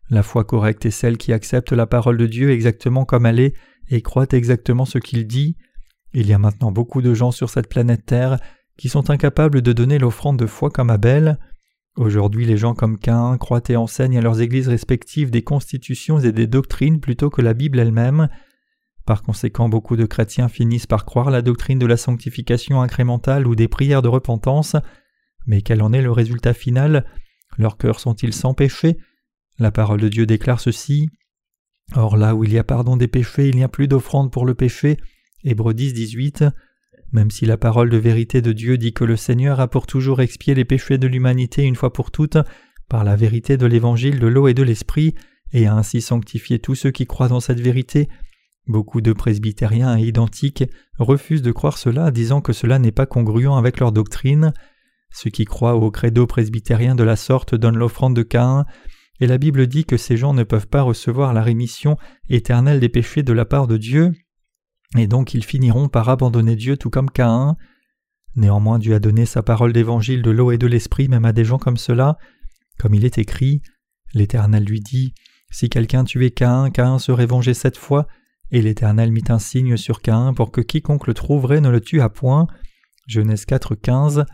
La foi correcte est celle qui accepte la parole de Dieu exactement comme elle est et croit exactement ce qu'il dit. Il y a maintenant beaucoup de gens sur cette planète Terre qui sont incapables de donner l'offrande de foi comme Abel. Aujourd'hui, les gens comme Cain croient et enseignent à leurs églises respectives des constitutions et des doctrines plutôt que la Bible elle-même. Par conséquent, beaucoup de chrétiens finissent par croire la doctrine de la sanctification incrémentale ou des prières de repentance, mais quel en est le résultat final? Leurs cœurs sont-ils sans péché? La parole de Dieu déclare ceci. Or là où il y a pardon des péchés, il n'y a plus d'offrande pour le péché. Hébreux 10, 18. Même si la parole de vérité de Dieu dit que le Seigneur a pour toujours expié les péchés de l'humanité une fois pour toutes par la vérité de l'évangile de l'eau et de l'esprit, et a ainsi sanctifié tous ceux qui croient dans cette vérité, beaucoup de presbytériens identiques refusent de croire cela, disant que cela n'est pas congruent avec leur doctrine. Ceux qui croient au credo presbytérien de la sorte donnent l'offrande de Caïn, et la Bible dit que ces gens ne peuvent pas recevoir la rémission éternelle des péchés de la part de Dieu et donc ils finiront par abandonner Dieu tout comme Caïn. Néanmoins Dieu a donné sa parole d'évangile de l'eau et de l'esprit même à des gens comme cela. Comme il est écrit, l'Éternel lui dit, Si quelqu'un tuait Caïn, Caïn serait vengé sept fois, et l'Éternel mit un signe sur Caïn pour que quiconque le trouverait ne le tuât point. Genèse 4, 15.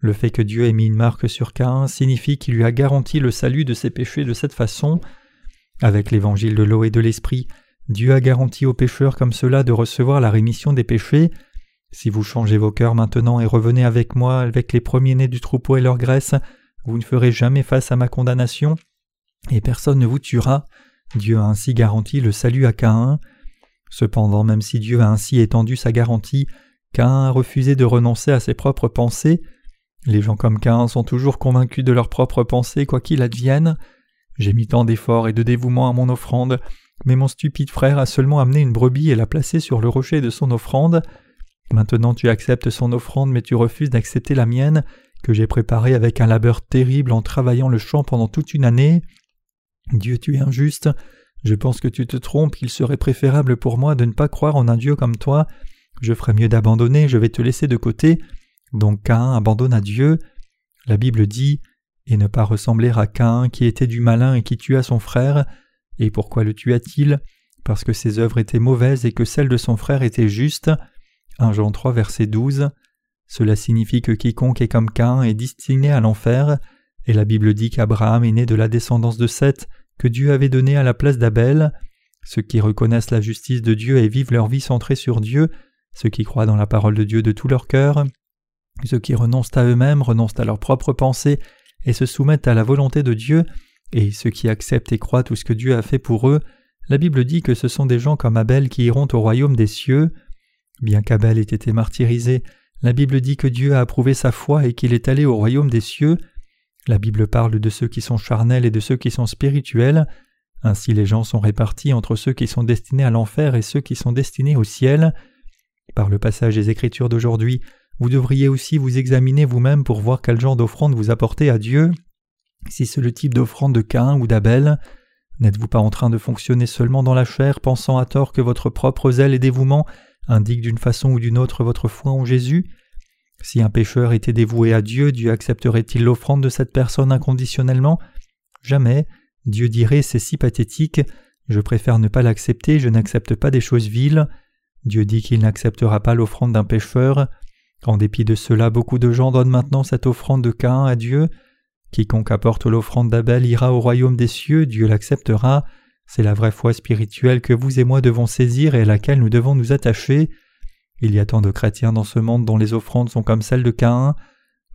Le fait que Dieu ait mis une marque sur Caïn signifie qu'il lui a garanti le salut de ses péchés de cette façon. Avec l'évangile de l'eau et de l'esprit, Dieu a garanti aux pécheurs comme cela de recevoir la rémission des péchés. Si vous changez vos cœurs maintenant et revenez avec moi avec les premiers-nés du troupeau et leur graisse, vous ne ferez jamais face à ma condamnation, et personne ne vous tuera. Dieu a ainsi garanti le salut à Caïn. Cependant, même si Dieu a ainsi étendu sa garantie, Caïn a refusé de renoncer à ses propres pensées. Les gens comme Caïn sont toujours convaincus de leurs propres pensées, quoi qu'il advienne. J'ai mis tant d'efforts et de dévouement à mon offrande, mais mon stupide frère a seulement amené une brebis et l'a placée sur le rocher de son offrande. Maintenant tu acceptes son offrande, mais tu refuses d'accepter la mienne, que j'ai préparée avec un labeur terrible en travaillant le champ pendant toute une année. Dieu, tu es injuste. Je pense que tu te trompes, qu'il serait préférable pour moi de ne pas croire en un Dieu comme toi. Je ferais mieux d'abandonner, je vais te laisser de côté. Donc Cain abandonne à Dieu. La Bible dit Et ne pas ressembler à Cain qui était du malin et qui tua son frère. Et pourquoi le tua-t-il? Parce que ses œuvres étaient mauvaises et que celles de son frère étaient justes. 1 Jean 3 verset 12. Cela signifie que quiconque est comme Cain est destiné à l'enfer, et la Bible dit qu'Abraham est né de la descendance de Seth que Dieu avait donné à la place d'Abel. Ceux qui reconnaissent la justice de Dieu et vivent leur vie centrée sur Dieu, ceux qui croient dans la parole de Dieu de tout leur cœur, ceux qui renoncent à eux-mêmes, renoncent à leurs propres pensées et se soumettent à la volonté de Dieu, et ceux qui acceptent et croient tout ce que Dieu a fait pour eux, la Bible dit que ce sont des gens comme Abel qui iront au royaume des cieux. Bien qu'Abel ait été martyrisé, la Bible dit que Dieu a approuvé sa foi et qu'il est allé au royaume des cieux. La Bible parle de ceux qui sont charnels et de ceux qui sont spirituels. Ainsi les gens sont répartis entre ceux qui sont destinés à l'enfer et ceux qui sont destinés au ciel. Par le passage des Écritures d'aujourd'hui, vous devriez aussi vous examiner vous-même pour voir quel genre d'offrande vous apportez à Dieu. Si c'est le type d'offrande de Cain ou d'Abel, n'êtes-vous pas en train de fonctionner seulement dans la chair, pensant à tort que votre propre zèle et dévouement indiquent d'une façon ou d'une autre votre foi en Jésus? Si un pécheur était dévoué à Dieu, Dieu accepterait-il l'offrande de cette personne inconditionnellement? Jamais. Dieu dirait c'est si pathétique, je préfère ne pas l'accepter, je n'accepte pas des choses viles. Dieu dit qu'il n'acceptera pas l'offrande d'un pécheur. En dépit de cela, beaucoup de gens donnent maintenant cette offrande de Cain à Dieu. Quiconque apporte l'offrande d'Abel ira au royaume des cieux, Dieu l'acceptera. C'est la vraie foi spirituelle que vous et moi devons saisir et à laquelle nous devons nous attacher. Il y a tant de chrétiens dans ce monde dont les offrandes sont comme celles de Caïn.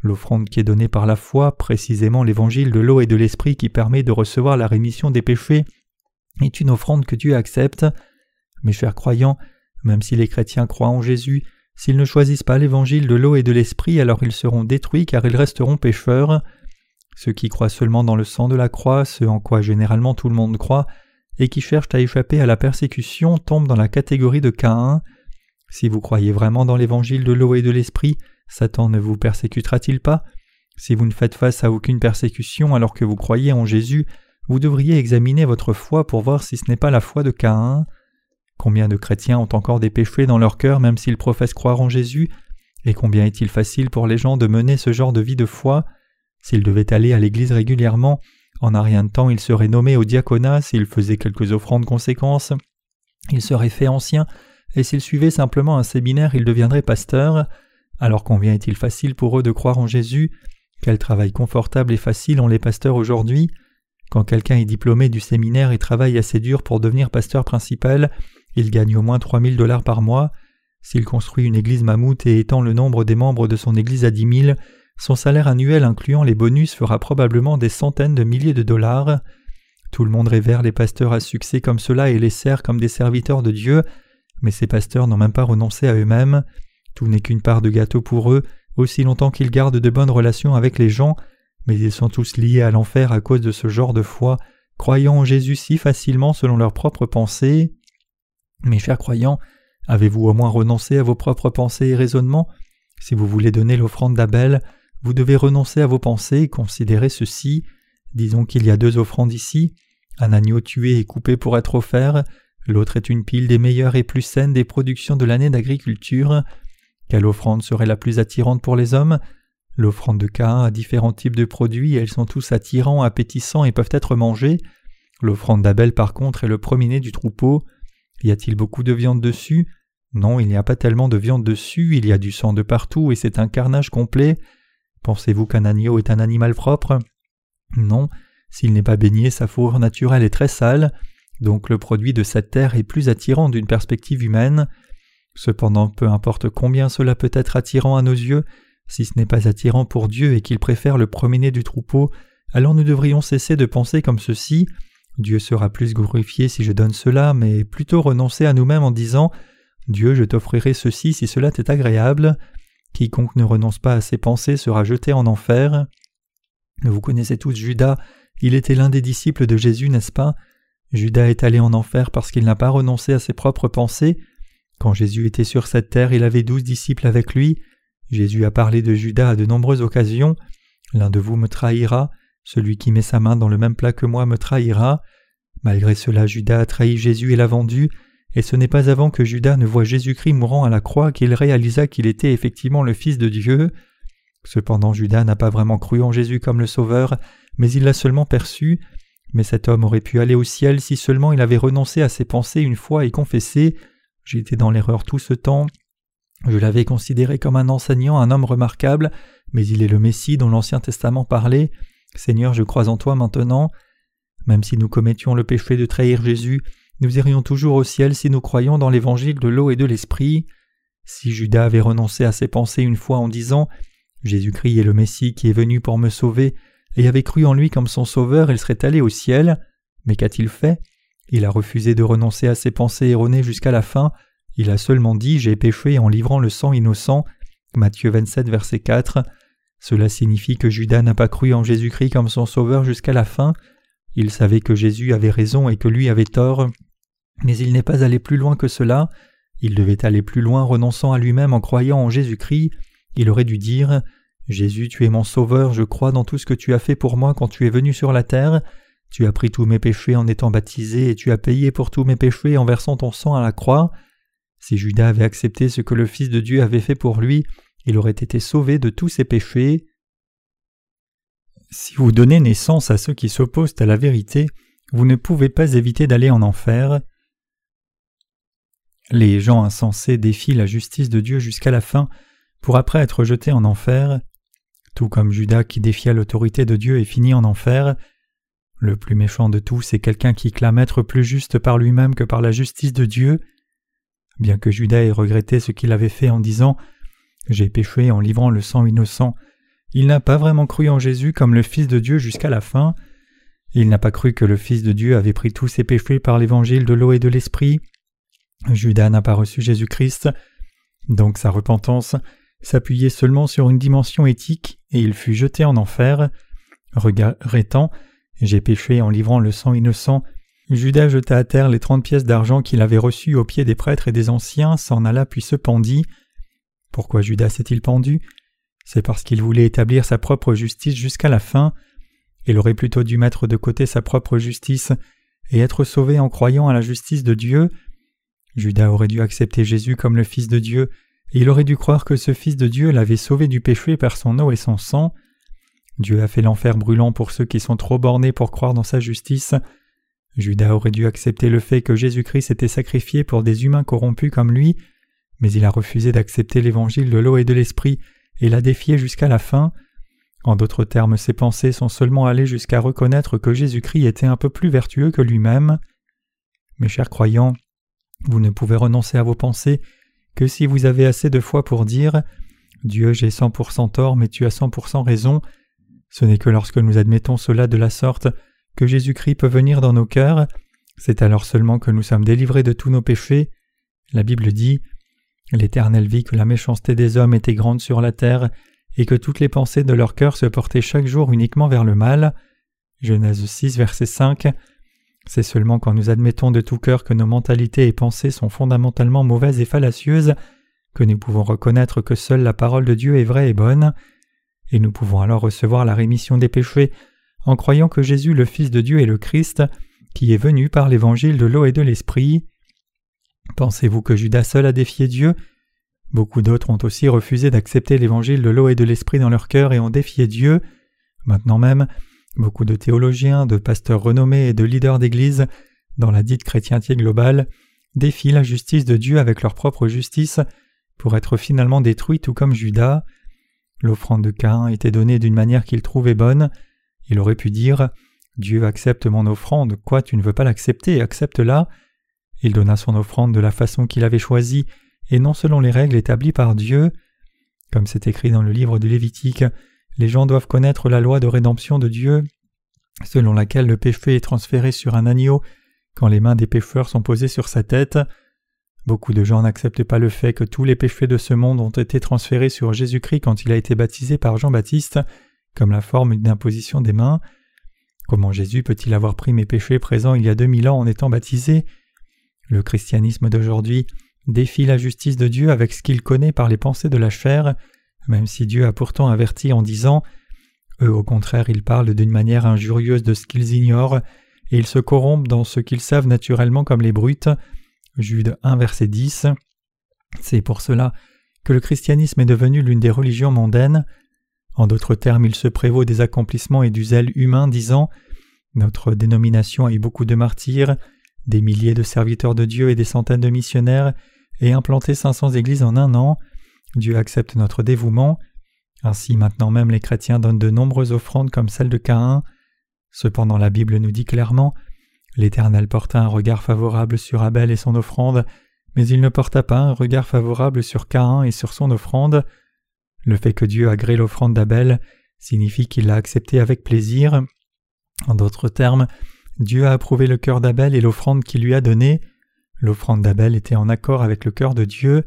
L'offrande qui est donnée par la foi, précisément l'évangile de l'eau et de l'esprit qui permet de recevoir la rémission des péchés, est une offrande que Dieu accepte. Mes chers croyants, même si les chrétiens croient en Jésus, s'ils ne choisissent pas l'évangile de l'eau et de l'esprit, alors ils seront détruits car ils resteront pécheurs. Ceux qui croient seulement dans le sang de la croix, ce en quoi généralement tout le monde croit, et qui cherchent à échapper à la persécution tombent dans la catégorie de Caïn. Si vous croyez vraiment dans l'évangile de l'eau et de l'esprit, Satan ne vous persécutera-t-il pas? Si vous ne faites face à aucune persécution alors que vous croyez en Jésus, vous devriez examiner votre foi pour voir si ce n'est pas la foi de Caïn. Combien de chrétiens ont encore des péchés dans leur cœur même s'ils professent croire en Jésus? Et combien est-il facile pour les gens de mener ce genre de vie de foi? S'il devait aller à l'église régulièrement, en un rien de temps il serait nommé au diaconat s'il faisait quelques offrandes conséquences, il serait fait ancien, et s'il suivait simplement un séminaire il deviendrait pasteur. Alors combien est-il facile pour eux de croire en Jésus? Quel travail confortable et facile ont les pasteurs aujourd'hui? Quand quelqu'un est diplômé du séminaire et travaille assez dur pour devenir pasteur principal, il gagne au moins 3000 dollars par mois. S'il construit une église mammouth et étend le nombre des membres de son église à dix mille, son salaire annuel incluant les bonus fera probablement des centaines de milliers de dollars. Tout le monde révère les pasteurs à succès comme cela et les sert comme des serviteurs de Dieu, mais ces pasteurs n'ont même pas renoncé à eux-mêmes. Tout n'est qu'une part de gâteau pour eux, aussi longtemps qu'ils gardent de bonnes relations avec les gens, mais ils sont tous liés à l'enfer à cause de ce genre de foi, croyant en Jésus si facilement selon leurs propres pensées. Mes chers croyants, avez-vous au moins renoncé à vos propres pensées et raisonnements? Si vous voulez donner l'offrande d'Abel, vous devez renoncer à vos pensées et considérer ceci. Disons qu'il y a deux offrandes ici. Un agneau tué et coupé pour être offert, l'autre est une pile des meilleures et plus saines des productions de l'année d'agriculture. Quelle offrande serait la plus attirante pour les hommes? L'offrande de Cain a différents types de produits elles sont tous attirants, appétissants et peuvent être mangés. L'offrande d'Abel par contre est le premier du troupeau. Y a-t-il beaucoup de viande dessus? Non, il n'y a pas tellement de viande dessus, il y a du sang de partout et c'est un carnage complet. Pensez-vous qu'un agneau est un animal propre? Non, s'il n'est pas baigné, sa fourrure naturelle est très sale, donc le produit de cette terre est plus attirant d'une perspective humaine. Cependant, peu importe combien cela peut être attirant à nos yeux, si ce n'est pas attirant pour Dieu et qu'il préfère le promener du troupeau, alors nous devrions cesser de penser comme ceci Dieu sera plus glorifié si je donne cela, mais plutôt renoncer à nous-mêmes en disant Dieu, je t'offrirai ceci si cela t'est agréable. Quiconque ne renonce pas à ses pensées sera jeté en enfer. Vous connaissez tous Judas, il était l'un des disciples de Jésus, n'est-ce pas? Judas est allé en enfer parce qu'il n'a pas renoncé à ses propres pensées. Quand Jésus était sur cette terre, il avait douze disciples avec lui. Jésus a parlé de Judas à de nombreuses occasions. L'un de vous me trahira, celui qui met sa main dans le même plat que moi me trahira. Malgré cela, Judas a trahi Jésus et l'a vendu, et ce n'est pas avant que Judas ne voit Jésus-Christ mourant à la croix qu'il réalisa qu'il était effectivement le Fils de Dieu. Cependant, Judas n'a pas vraiment cru en Jésus comme le Sauveur, mais il l'a seulement perçu. Mais cet homme aurait pu aller au ciel si seulement il avait renoncé à ses pensées une fois et confessé J'étais dans l'erreur tout ce temps. Je l'avais considéré comme un enseignant, un homme remarquable, mais il est le Messie dont l'Ancien Testament parlait. Seigneur, je crois en toi maintenant. Même si nous commettions le péché de trahir Jésus, nous irions toujours au ciel si nous croyons dans l'évangile de l'eau et de l'esprit. Si Judas avait renoncé à ses pensées une fois en disant Jésus-Christ est le Messie qui est venu pour me sauver, et avait cru en lui comme son sauveur, il serait allé au ciel. Mais qu'a-t-il fait? Il a refusé de renoncer à ses pensées erronées jusqu'à la fin. Il a seulement dit J'ai péché en livrant le sang innocent. Matthieu 27, verset 4. Cela signifie que Judas n'a pas cru en Jésus-Christ comme son sauveur jusqu'à la fin. Il savait que Jésus avait raison et que lui avait tort, mais il n'est pas allé plus loin que cela. Il devait aller plus loin renonçant à lui-même en croyant en Jésus-Christ. Il aurait dû dire Jésus, tu es mon sauveur, je crois dans tout ce que tu as fait pour moi quand tu es venu sur la terre. Tu as pris tous mes péchés en étant baptisé et tu as payé pour tous mes péchés en versant ton sang à la croix. Si Judas avait accepté ce que le Fils de Dieu avait fait pour lui, il aurait été sauvé de tous ses péchés. Si vous donnez naissance à ceux qui s'opposent à la vérité, vous ne pouvez pas éviter d'aller en enfer. Les gens insensés défient la justice de Dieu jusqu'à la fin pour après être jetés en enfer, tout comme Judas qui défia l'autorité de Dieu et finit en enfer. Le plus méchant de tous est quelqu'un qui clame être plus juste par lui-même que par la justice de Dieu. Bien que Judas ait regretté ce qu'il avait fait en disant j'ai péché en livrant le sang innocent. Il n'a pas vraiment cru en Jésus comme le Fils de Dieu jusqu'à la fin. Il n'a pas cru que le Fils de Dieu avait pris tous ses péchés par l'évangile de l'eau et de l'esprit. Judas n'a pas reçu Jésus-Christ. Donc sa repentance s'appuyait seulement sur une dimension éthique et il fut jeté en enfer. Regrettant J'ai péché en livrant le sang innocent. Judas jeta à terre les trente pièces d'argent qu'il avait reçues aux pieds des prêtres et des anciens, s'en alla puis se pendit. Pourquoi Judas s'est-il pendu? C'est parce qu'il voulait établir sa propre justice jusqu'à la fin. Il aurait plutôt dû mettre de côté sa propre justice et être sauvé en croyant à la justice de Dieu. Judas aurait dû accepter Jésus comme le Fils de Dieu, et il aurait dû croire que ce Fils de Dieu l'avait sauvé du péché par son eau et son sang. Dieu a fait l'enfer brûlant pour ceux qui sont trop bornés pour croire dans sa justice. Judas aurait dû accepter le fait que Jésus-Christ était sacrifié pour des humains corrompus comme lui, mais il a refusé d'accepter l'évangile de l'eau et de l'esprit et l'a défié jusqu'à la fin. En d'autres termes, ses pensées sont seulement allées jusqu'à reconnaître que Jésus-Christ était un peu plus vertueux que lui-même. Mes chers croyants, vous ne pouvez renoncer à vos pensées que si vous avez assez de foi pour dire Dieu, j'ai cent pour cent tort, mais tu as cent pour cent raison. Ce n'est que lorsque nous admettons cela de la sorte que Jésus-Christ peut venir dans nos cœurs, c'est alors seulement que nous sommes délivrés de tous nos péchés. La Bible dit L'Éternel vit que la méchanceté des hommes était grande sur la terre, et que toutes les pensées de leur cœur se portaient chaque jour uniquement vers le mal. Genèse 6, verset 5. C'est seulement quand nous admettons de tout cœur que nos mentalités et pensées sont fondamentalement mauvaises et fallacieuses que nous pouvons reconnaître que seule la parole de Dieu est vraie et bonne, et nous pouvons alors recevoir la rémission des péchés en croyant que Jésus le Fils de Dieu est le Christ, qui est venu par l'évangile de l'eau et de l'esprit. Pensez-vous que Judas seul a défié Dieu? Beaucoup d'autres ont aussi refusé d'accepter l'évangile de l'eau et de l'esprit dans leur cœur et ont défié Dieu. Maintenant même, beaucoup de théologiens, de pasteurs renommés et de leaders d'Église, dans la dite chrétienté globale, défient la justice de Dieu avec leur propre justice pour être finalement détruits tout comme Judas. L'offrande de Cain était donnée d'une manière qu'il trouvait bonne. Il aurait pu dire Dieu accepte mon offrande, quoi tu ne veux pas l'accepter, accepte-la. Il donna son offrande de la façon qu'il avait choisie et non selon les règles établies par Dieu. Comme c'est écrit dans le livre du Lévitique, les gens doivent connaître la loi de rédemption de Dieu, selon laquelle le péché est transféré sur un agneau quand les mains des pécheurs sont posées sur sa tête. Beaucoup de gens n'acceptent pas le fait que tous les péchés de ce monde ont été transférés sur Jésus-Christ quand il a été baptisé par Jean-Baptiste, comme la forme d'une imposition des mains. Comment Jésus peut-il avoir pris mes péchés présents il y a deux mille ans en étant baptisé? Le christianisme d'aujourd'hui défie la justice de Dieu avec ce qu'il connaît par les pensées de la chair, même si Dieu a pourtant averti en disant Eux au contraire ils parlent d'une manière injurieuse de ce qu'ils ignorent, et ils se corrompent dans ce qu'ils savent naturellement comme les brutes. Jude 1 verset 10. C'est pour cela que le christianisme est devenu l'une des religions mondaines. En d'autres termes, il se prévaut des accomplissements et du zèle humain, disant Notre dénomination a eu beaucoup de martyrs, des milliers de serviteurs de Dieu et des centaines de missionnaires, et implanté 500 églises en un an. Dieu accepte notre dévouement. Ainsi maintenant même les chrétiens donnent de nombreuses offrandes comme celle de Caïn. Cependant la Bible nous dit clairement L'Éternel porta un regard favorable sur Abel et son offrande, mais il ne porta pas un regard favorable sur Caïn et sur son offrande. Le fait que Dieu agrée l'offrande d'Abel signifie qu'il l'a acceptée avec plaisir. En d'autres termes, Dieu a approuvé le cœur d'Abel et l'offrande qu'il lui a donnée. L'offrande d'Abel était en accord avec le cœur de Dieu,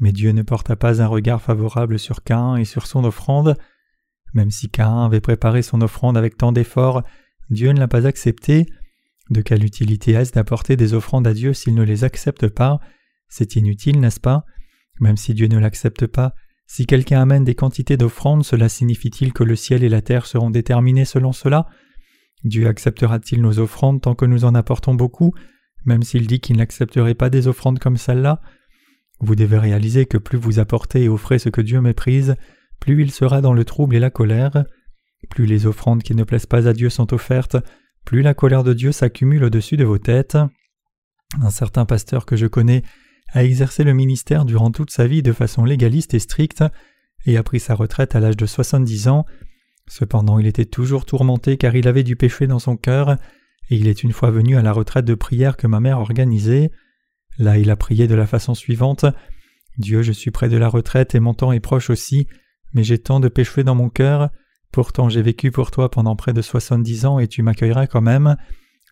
mais Dieu ne porta pas un regard favorable sur Caïn et sur son offrande. Même si Caïn avait préparé son offrande avec tant d'efforts, Dieu ne l'a pas accepté. De quelle utilité est-ce d'apporter des offrandes à Dieu s'il ne les accepte pas? C'est inutile, n'est-ce pas? Même si Dieu ne l'accepte pas, si quelqu'un amène des quantités d'offrandes, cela signifie-t-il que le ciel et la terre seront déterminés selon cela? Dieu acceptera-t-il nos offrandes tant que nous en apportons beaucoup, même s'il dit qu'il n'accepterait pas des offrandes comme celle-là? Vous devez réaliser que plus vous apportez et offrez ce que Dieu méprise, plus il sera dans le trouble et la colère. Plus les offrandes qui ne plaisent pas à Dieu sont offertes, plus la colère de Dieu s'accumule au-dessus de vos têtes. Un certain pasteur que je connais a exercé le ministère durant toute sa vie de façon légaliste et stricte, et a pris sa retraite à l'âge de soixante-dix ans. Cependant il était toujours tourmenté car il avait du péché dans son cœur, et il est une fois venu à la retraite de prière que ma mère organisait. Là il a prié de la façon suivante. Dieu, je suis près de la retraite et mon temps est proche aussi, mais j'ai tant de péchés dans mon cœur. Pourtant j'ai vécu pour toi pendant près de soixante-dix ans et tu m'accueilleras quand même.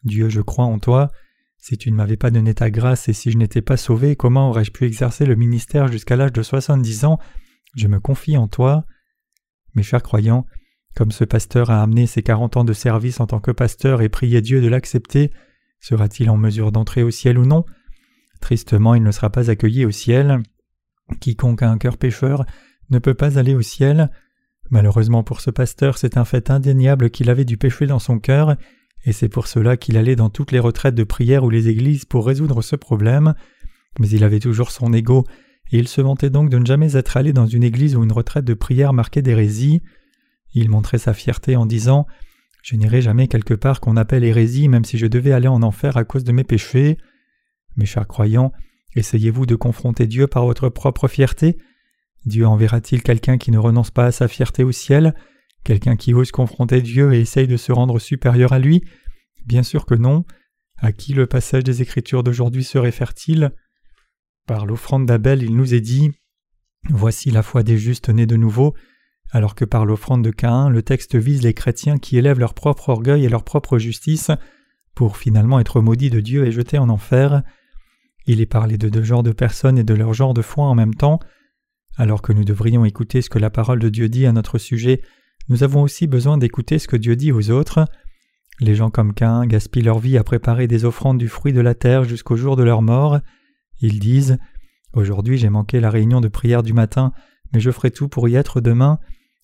Dieu, je crois en toi. Si tu ne m'avais pas donné ta grâce et si je n'étais pas sauvé, comment aurais-je pu exercer le ministère jusqu'à l'âge de soixante-dix ans? Je me confie en toi. Mes chers croyants, comme ce pasteur a amené ses quarante ans de service en tant que pasteur et prié Dieu de l'accepter, sera-t-il en mesure d'entrer au ciel ou non? Tristement, il ne sera pas accueilli au ciel. Quiconque a un cœur pécheur ne peut pas aller au ciel. Malheureusement pour ce pasteur, c'est un fait indéniable qu'il avait du péché dans son cœur, et c'est pour cela qu'il allait dans toutes les retraites de prière ou les églises pour résoudre ce problème. Mais il avait toujours son ego, et il se vantait donc de ne jamais être allé dans une église ou une retraite de prière marquée d'hérésie. Il montrait sa fierté en disant Je n'irai jamais quelque part qu'on appelle hérésie, même si je devais aller en enfer à cause de mes péchés. Mes chers croyants, essayez-vous de confronter Dieu par votre propre fierté? Dieu enverra-t-il quelqu'un qui ne renonce pas à sa fierté au ciel? Quelqu'un qui ose confronter Dieu et essaye de se rendre supérieur à lui? Bien sûr que non. À qui le passage des Écritures d'aujourd'hui se réfère-t-il Par l'offrande d'Abel, il nous est dit Voici la foi des justes nés de nouveau, alors que par l'offrande de Caïn, le texte vise les chrétiens qui élèvent leur propre orgueil et leur propre justice pour finalement être maudits de Dieu et jetés en enfer. Il est parlé de deux genres de personnes et de leur genre de foi en même temps. Alors que nous devrions écouter ce que la parole de Dieu dit à notre sujet, nous avons aussi besoin d'écouter ce que Dieu dit aux autres. Les gens comme Cain gaspillent leur vie à préparer des offrandes du fruit de la terre jusqu'au jour de leur mort. Ils disent Aujourd'hui j'ai manqué la réunion de prière du matin, mais je ferai tout pour y être demain.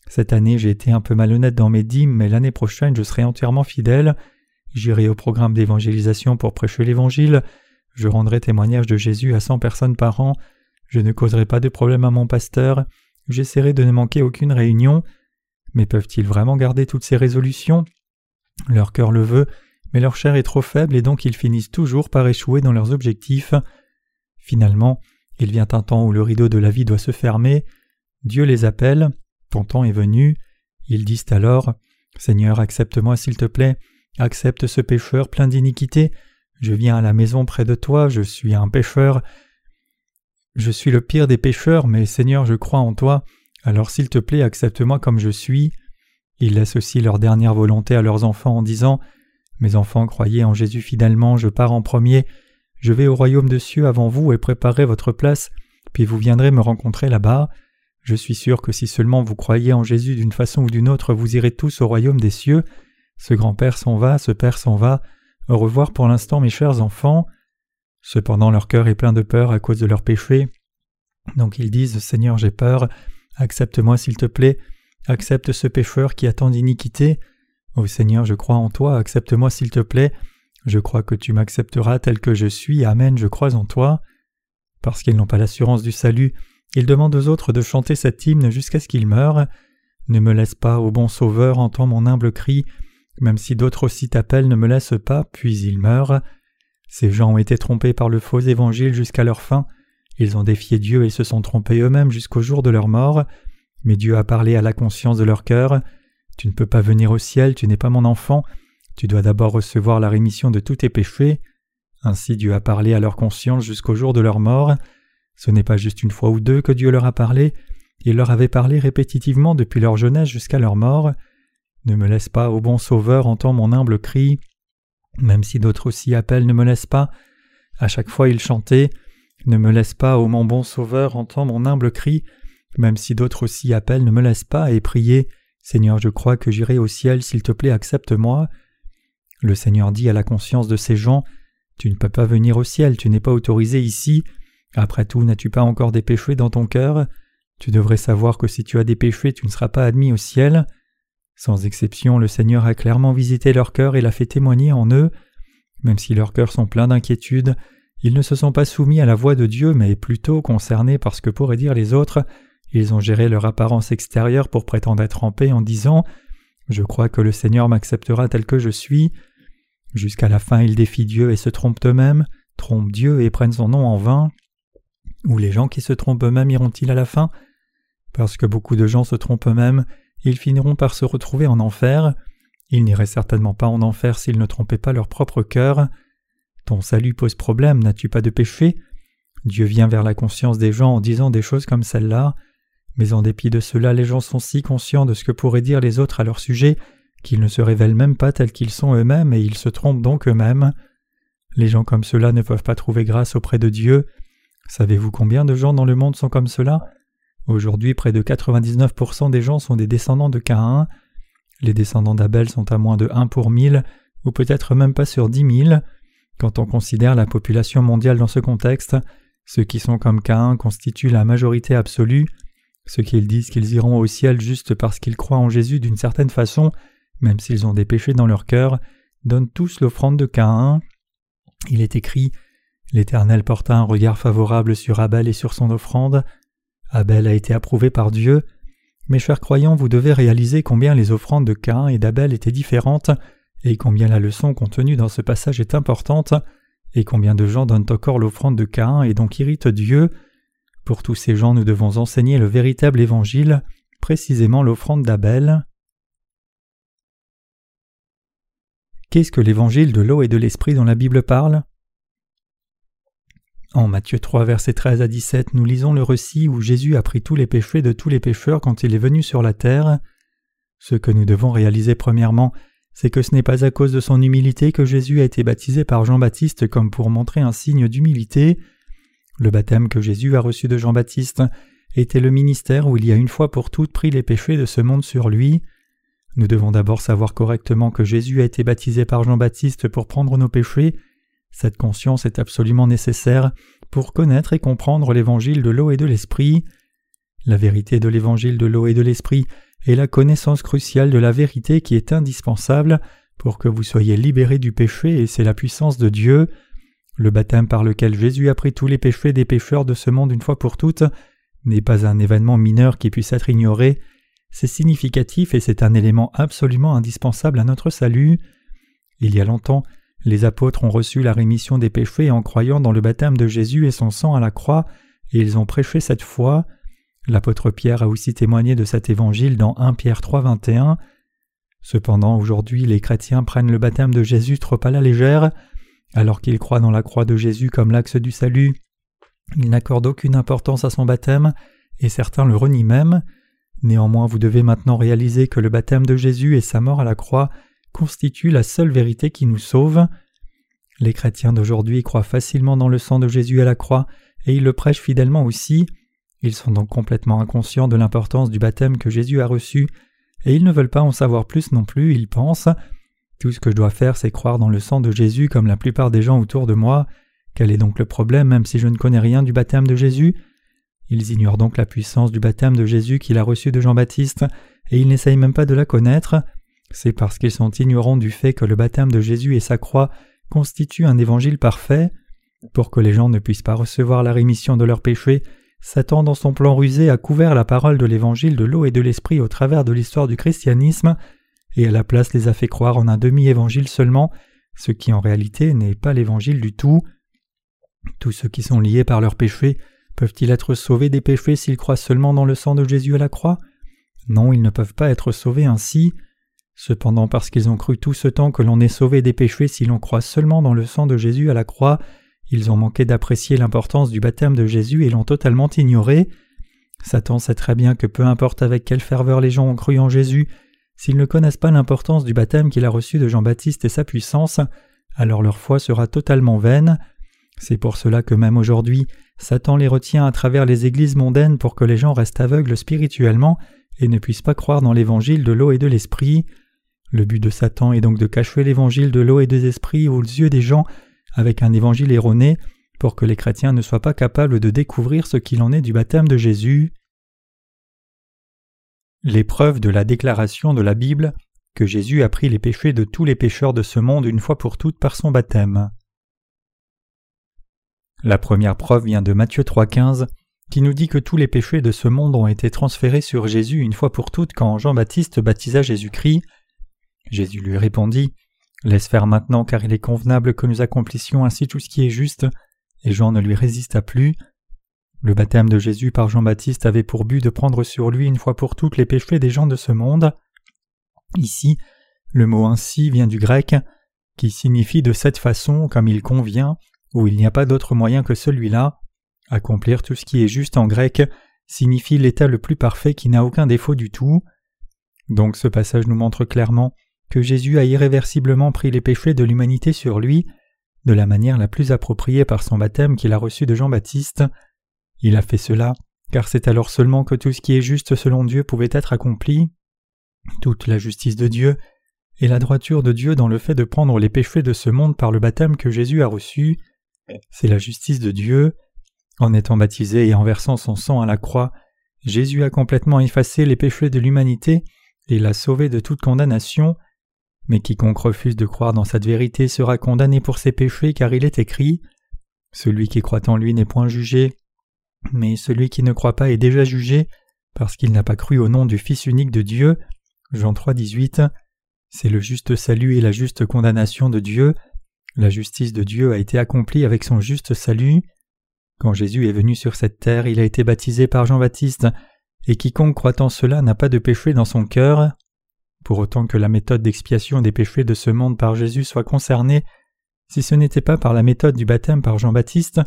Cette année j'ai été un peu malhonnête dans mes dîmes, mais l'année prochaine je serai entièrement fidèle. J'irai au programme d'évangélisation pour prêcher l'Évangile. Je rendrai témoignage de Jésus à cent personnes par an. Je ne causerai pas de problème à mon pasteur, j'essaierai de ne manquer aucune réunion. Mais peuvent-ils vraiment garder toutes ces résolutions? Leur cœur le veut, mais leur chair est trop faible et donc ils finissent toujours par échouer dans leurs objectifs. Finalement, il vient un temps où le rideau de la vie doit se fermer. Dieu les appelle, temps est venu. Ils disent alors Seigneur, accepte-moi s'il te plaît, accepte ce pécheur plein d'iniquité. Je viens à la maison près de toi, je suis un pécheur, je suis le pire des pécheurs, mais Seigneur, je crois en toi, alors s'il te plaît, accepte-moi comme je suis. Ils laissent aussi leur dernière volonté à leurs enfants en disant Mes enfants, croyez en Jésus fidèlement, je pars en premier, je vais au royaume de cieux avant vous et préparer votre place, puis vous viendrez me rencontrer là-bas. Je suis sûr que si seulement vous croyez en Jésus d'une façon ou d'une autre, vous irez tous au royaume des cieux. Ce grand-père s'en va, ce père s'en va. Au revoir pour l'instant, mes chers enfants. Cependant leur cœur est plein de peur à cause de leurs péchés. Donc ils disent Seigneur, j'ai peur, accepte-moi s'il te plaît, accepte ce pécheur qui a tant d'iniquité. Ô Seigneur, je crois en toi, accepte-moi s'il te plaît, je crois que tu m'accepteras tel que je suis, Amen, je crois en toi. Parce qu'ils n'ont pas l'assurance du salut, ils demandent aux autres de chanter cet hymne jusqu'à ce qu'ils meurent. Ne me laisse pas, ô bon Sauveur, entends mon humble cri, même si d'autres aussi t'appellent, ne me laisse pas, puis ils meurent. Ces gens ont été trompés par le faux évangile jusqu'à leur fin, ils ont défié Dieu et se sont trompés eux-mêmes jusqu'au jour de leur mort, mais Dieu a parlé à la conscience de leur cœur. Tu ne peux pas venir au ciel, tu n'es pas mon enfant, tu dois d'abord recevoir la rémission de tous tes péchés. Ainsi Dieu a parlé à leur conscience jusqu'au jour de leur mort. Ce n'est pas juste une fois ou deux que Dieu leur a parlé, il leur avait parlé répétitivement depuis leur jeunesse jusqu'à leur mort. Ne me laisse pas, ô bon Sauveur, entends mon humble cri. Même si d'autres aussi appellent, ne me laisse pas. À chaque fois il chantait Ne me laisse pas, ô mon bon Sauveur, entends mon humble cri. Même si d'autres aussi appellent, ne me laisse pas, et prier Seigneur, je crois que j'irai au ciel, s'il te plaît, accepte-moi. Le Seigneur dit à la conscience de ces gens Tu ne peux pas venir au ciel, tu n'es pas autorisé ici. Après tout, n'as-tu pas encore des péchés dans ton cœur? Tu devrais savoir que si tu as des péchés, tu ne seras pas admis au ciel. Sans exception, le Seigneur a clairement visité leur cœur et l'a fait témoigner en eux. Même si leurs cœurs sont pleins d'inquiétude, ils ne se sont pas soumis à la voix de Dieu, mais plutôt concernés par ce que pourraient dire les autres. Ils ont géré leur apparence extérieure pour prétendre être en paix en disant Je crois que le Seigneur m'acceptera tel que je suis. Jusqu'à la fin, ils défient Dieu et se trompent eux-mêmes, trompent Dieu et prennent son nom en vain. Ou les gens qui se trompent eux-mêmes iront-ils à la fin? Parce que beaucoup de gens se trompent eux-mêmes, ils finiront par se retrouver en enfer. Ils n'iraient certainement pas en enfer s'ils ne trompaient pas leur propre cœur. Ton salut pose problème, n'as-tu pas de péché? Dieu vient vers la conscience des gens en disant des choses comme celle-là, mais en dépit de cela, les gens sont si conscients de ce que pourraient dire les autres à leur sujet qu'ils ne se révèlent même pas tels qu'ils sont eux-mêmes et ils se trompent donc eux-mêmes. Les gens comme cela ne peuvent pas trouver grâce auprès de Dieu. Savez-vous combien de gens dans le monde sont comme cela? Aujourd'hui, près de 99% des gens sont des descendants de Caïn. Les descendants d'Abel sont à moins de 1 pour 1000, ou peut-être même pas sur 10 000. Quand on considère la population mondiale dans ce contexte, ceux qui sont comme Caïn constituent la majorité absolue. Ceux qui disent qu'ils iront au ciel juste parce qu'ils croient en Jésus d'une certaine façon, même s'ils ont des péchés dans leur cœur, donnent tous l'offrande de Caïn. Il est écrit L'Éternel porta un regard favorable sur Abel et sur son offrande. Abel a été approuvé par Dieu. Mes chers croyants, vous devez réaliser combien les offrandes de Cain et d'Abel étaient différentes, et combien la leçon contenue dans ce passage est importante, et combien de gens donnent encore l'offrande de Cain et donc irritent Dieu. Pour tous ces gens, nous devons enseigner le véritable évangile, précisément l'offrande d'Abel. Qu'est-ce que l'évangile de l'eau et de l'esprit dont la Bible parle? En Matthieu 3, versets 13 à 17, nous lisons le récit où Jésus a pris tous les péchés de tous les pécheurs quand il est venu sur la terre. Ce que nous devons réaliser premièrement, c'est que ce n'est pas à cause de son humilité que Jésus a été baptisé par Jean-Baptiste comme pour montrer un signe d'humilité. Le baptême que Jésus a reçu de Jean-Baptiste était le ministère où il y a une fois pour toutes pris les péchés de ce monde sur lui. Nous devons d'abord savoir correctement que Jésus a été baptisé par Jean-Baptiste pour prendre nos péchés. Cette conscience est absolument nécessaire pour connaître et comprendre l'évangile de l'eau et de l'esprit. La vérité de l'évangile de l'eau et de l'esprit et la connaissance cruciale de la vérité qui est indispensable pour que vous soyez libérés du péché et c'est la puissance de Dieu. Le baptême par lequel Jésus a pris tous les péchés des pécheurs de ce monde une fois pour toutes n'est pas un événement mineur qui puisse être ignoré, c'est significatif et c'est un élément absolument indispensable à notre salut. Il y a longtemps, les apôtres ont reçu la rémission des péchés en croyant dans le baptême de Jésus et son sang à la croix, et ils ont prêché cette foi. L'apôtre Pierre a aussi témoigné de cet évangile dans 1 Pierre 3, 21. Cependant, aujourd'hui, les chrétiens prennent le baptême de Jésus trop à la légère, alors qu'ils croient dans la croix de Jésus comme l'axe du salut. Ils n'accordent aucune importance à son baptême, et certains le renient même. Néanmoins, vous devez maintenant réaliser que le baptême de Jésus et sa mort à la croix constituent la seule vérité qui nous sauve. Les chrétiens d'aujourd'hui croient facilement dans le sang de Jésus à la croix, et ils le prêchent fidèlement aussi. Ils sont donc complètement inconscients de l'importance du baptême que Jésus a reçu, et ils ne veulent pas en savoir plus non plus, ils pensent Tout ce que je dois faire, c'est croire dans le sang de Jésus comme la plupart des gens autour de moi. Quel est donc le problème, même si je ne connais rien du baptême de Jésus? Ils ignorent donc la puissance du baptême de Jésus qu'il a reçu de Jean-Baptiste, et ils n'essayent même pas de la connaître. C'est parce qu'ils sont ignorants du fait que le baptême de Jésus et sa croix constituent un évangile parfait. Pour que les gens ne puissent pas recevoir la rémission de leurs péchés, Satan, dans son plan rusé, a couvert la parole de l'évangile de l'eau et de l'esprit au travers de l'histoire du christianisme, et à la place les a fait croire en un demi-évangile seulement, ce qui en réalité n'est pas l'évangile du tout. Tous ceux qui sont liés par leurs péchés peuvent-ils être sauvés des péchés s'ils croient seulement dans le sang de Jésus à la croix? Non, ils ne peuvent pas être sauvés ainsi. Cependant, parce qu'ils ont cru tout ce temps que l'on est sauvé des péchés si l'on croit seulement dans le sang de Jésus à la croix, ils ont manqué d'apprécier l'importance du baptême de Jésus et l'ont totalement ignoré. Satan sait très bien que peu importe avec quelle ferveur les gens ont cru en Jésus, s'ils ne connaissent pas l'importance du baptême qu'il a reçu de Jean-Baptiste et sa puissance, alors leur foi sera totalement vaine. C'est pour cela que même aujourd'hui, Satan les retient à travers les églises mondaines pour que les gens restent aveugles spirituellement et ne puissent pas croire dans l'évangile de l'eau et de l'esprit. Le but de Satan est donc de cacher l'évangile de l'eau et des esprits aux yeux des gens avec un évangile erroné pour que les chrétiens ne soient pas capables de découvrir ce qu'il en est du baptême de Jésus. L'épreuve de la déclaration de la Bible que Jésus a pris les péchés de tous les pécheurs de ce monde une fois pour toutes par son baptême. La première preuve vient de Matthieu 3,15 qui nous dit que tous les péchés de ce monde ont été transférés sur Jésus une fois pour toutes quand Jean-Baptiste baptisa Jésus-Christ. Jésus lui répondit Laisse faire maintenant, car il est convenable que nous accomplissions ainsi tout ce qui est juste, et Jean ne lui résista plus. Le baptême de Jésus par Jean-Baptiste avait pour but de prendre sur lui une fois pour toutes les péchés des gens de ce monde. Ici, le mot ainsi vient du grec, qui signifie de cette façon, comme il convient, où il n'y a pas d'autre moyen que celui-là. Accomplir tout ce qui est juste en grec signifie l'état le plus parfait qui n'a aucun défaut du tout. Donc ce passage nous montre clairement que Jésus a irréversiblement pris les péchés de l'humanité sur lui, de la manière la plus appropriée par son baptême qu'il a reçu de Jean-Baptiste. Il a fait cela, car c'est alors seulement que tout ce qui est juste selon Dieu pouvait être accompli. Toute la justice de Dieu et la droiture de Dieu dans le fait de prendre les péchés de ce monde par le baptême que Jésus a reçu. C'est la justice de Dieu. En étant baptisé et en versant son sang à la croix, Jésus a complètement effacé les péchés de l'humanité et l'a sauvé de toute condamnation. Mais quiconque refuse de croire dans cette vérité sera condamné pour ses péchés car il est écrit Celui qui croit en lui n'est point jugé, mais celui qui ne croit pas est déjà jugé, parce qu'il n'a pas cru au nom du Fils unique de Dieu. Jean 3, 18. C'est le juste salut et la juste condamnation de Dieu. La justice de Dieu a été accomplie avec son juste salut. Quand Jésus est venu sur cette terre, il a été baptisé par Jean-Baptiste, et quiconque croit en cela n'a pas de péché dans son cœur. Pour autant que la méthode d'expiation des péchés de ce monde par Jésus soit concernée, si ce n'était pas par la méthode du baptême par Jean-Baptiste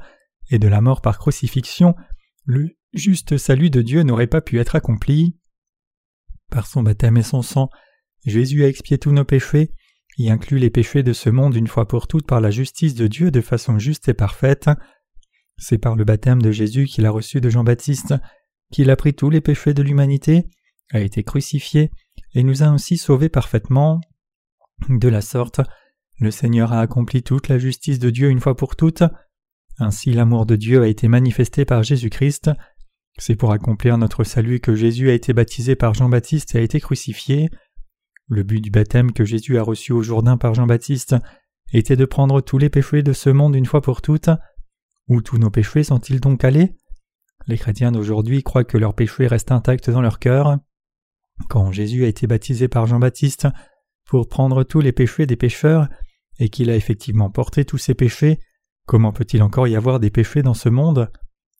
et de la mort par crucifixion, le juste salut de Dieu n'aurait pas pu être accompli. Par son baptême et son sang, Jésus a expié tous nos péchés, y inclut les péchés de ce monde une fois pour toutes par la justice de Dieu de façon juste et parfaite. C'est par le baptême de Jésus qu'il a reçu de Jean-Baptiste qu'il a pris tous les péchés de l'humanité, a été crucifié et nous a ainsi sauvés parfaitement. De la sorte, le Seigneur a accompli toute la justice de Dieu une fois pour toutes. Ainsi l'amour de Dieu a été manifesté par Jésus-Christ. C'est pour accomplir notre salut que Jésus a été baptisé par Jean-Baptiste et a été crucifié. Le but du baptême que Jésus a reçu au Jourdain par Jean-Baptiste était de prendre tous les péchés de ce monde une fois pour toutes. Où tous nos péchés sont-ils donc allés? Les chrétiens d'aujourd'hui croient que leurs péchés restent intacts dans leur cœur. Quand Jésus a été baptisé par Jean-Baptiste pour prendre tous les péchés des pécheurs, et qu'il a effectivement porté tous ces péchés, comment peut-il encore y avoir des péchés dans ce monde?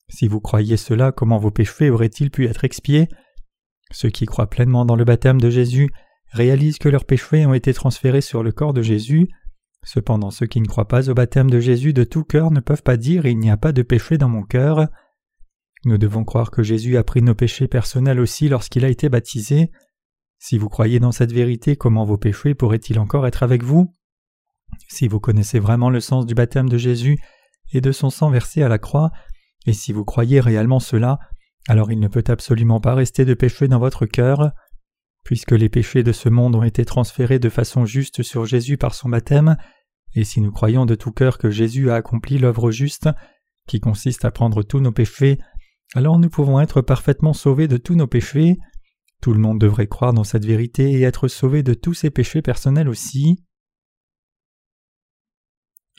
Si vous croyez cela, comment vos péchés auraient-ils pu être expiés? Ceux qui croient pleinement dans le baptême de Jésus réalisent que leurs péchés ont été transférés sur le corps de Jésus. Cependant, ceux qui ne croient pas au baptême de Jésus de tout cœur ne peuvent pas dire Il n'y a pas de péché dans mon cœur. Nous devons croire que Jésus a pris nos péchés personnels aussi lorsqu'il a été baptisé. Si vous croyez dans cette vérité, comment vos péchés pourraient-ils encore être avec vous? Si vous connaissez vraiment le sens du baptême de Jésus et de son sang versé à la croix, et si vous croyez réellement cela, alors il ne peut absolument pas rester de péché dans votre cœur. Puisque les péchés de ce monde ont été transférés de façon juste sur Jésus par son baptême, et si nous croyons de tout cœur que Jésus a accompli l'œuvre juste, qui consiste à prendre tous nos péchés, alors nous pouvons être parfaitement sauvés de tous nos péchés. Tout le monde devrait croire dans cette vérité et être sauvé de tous ses péchés personnels aussi.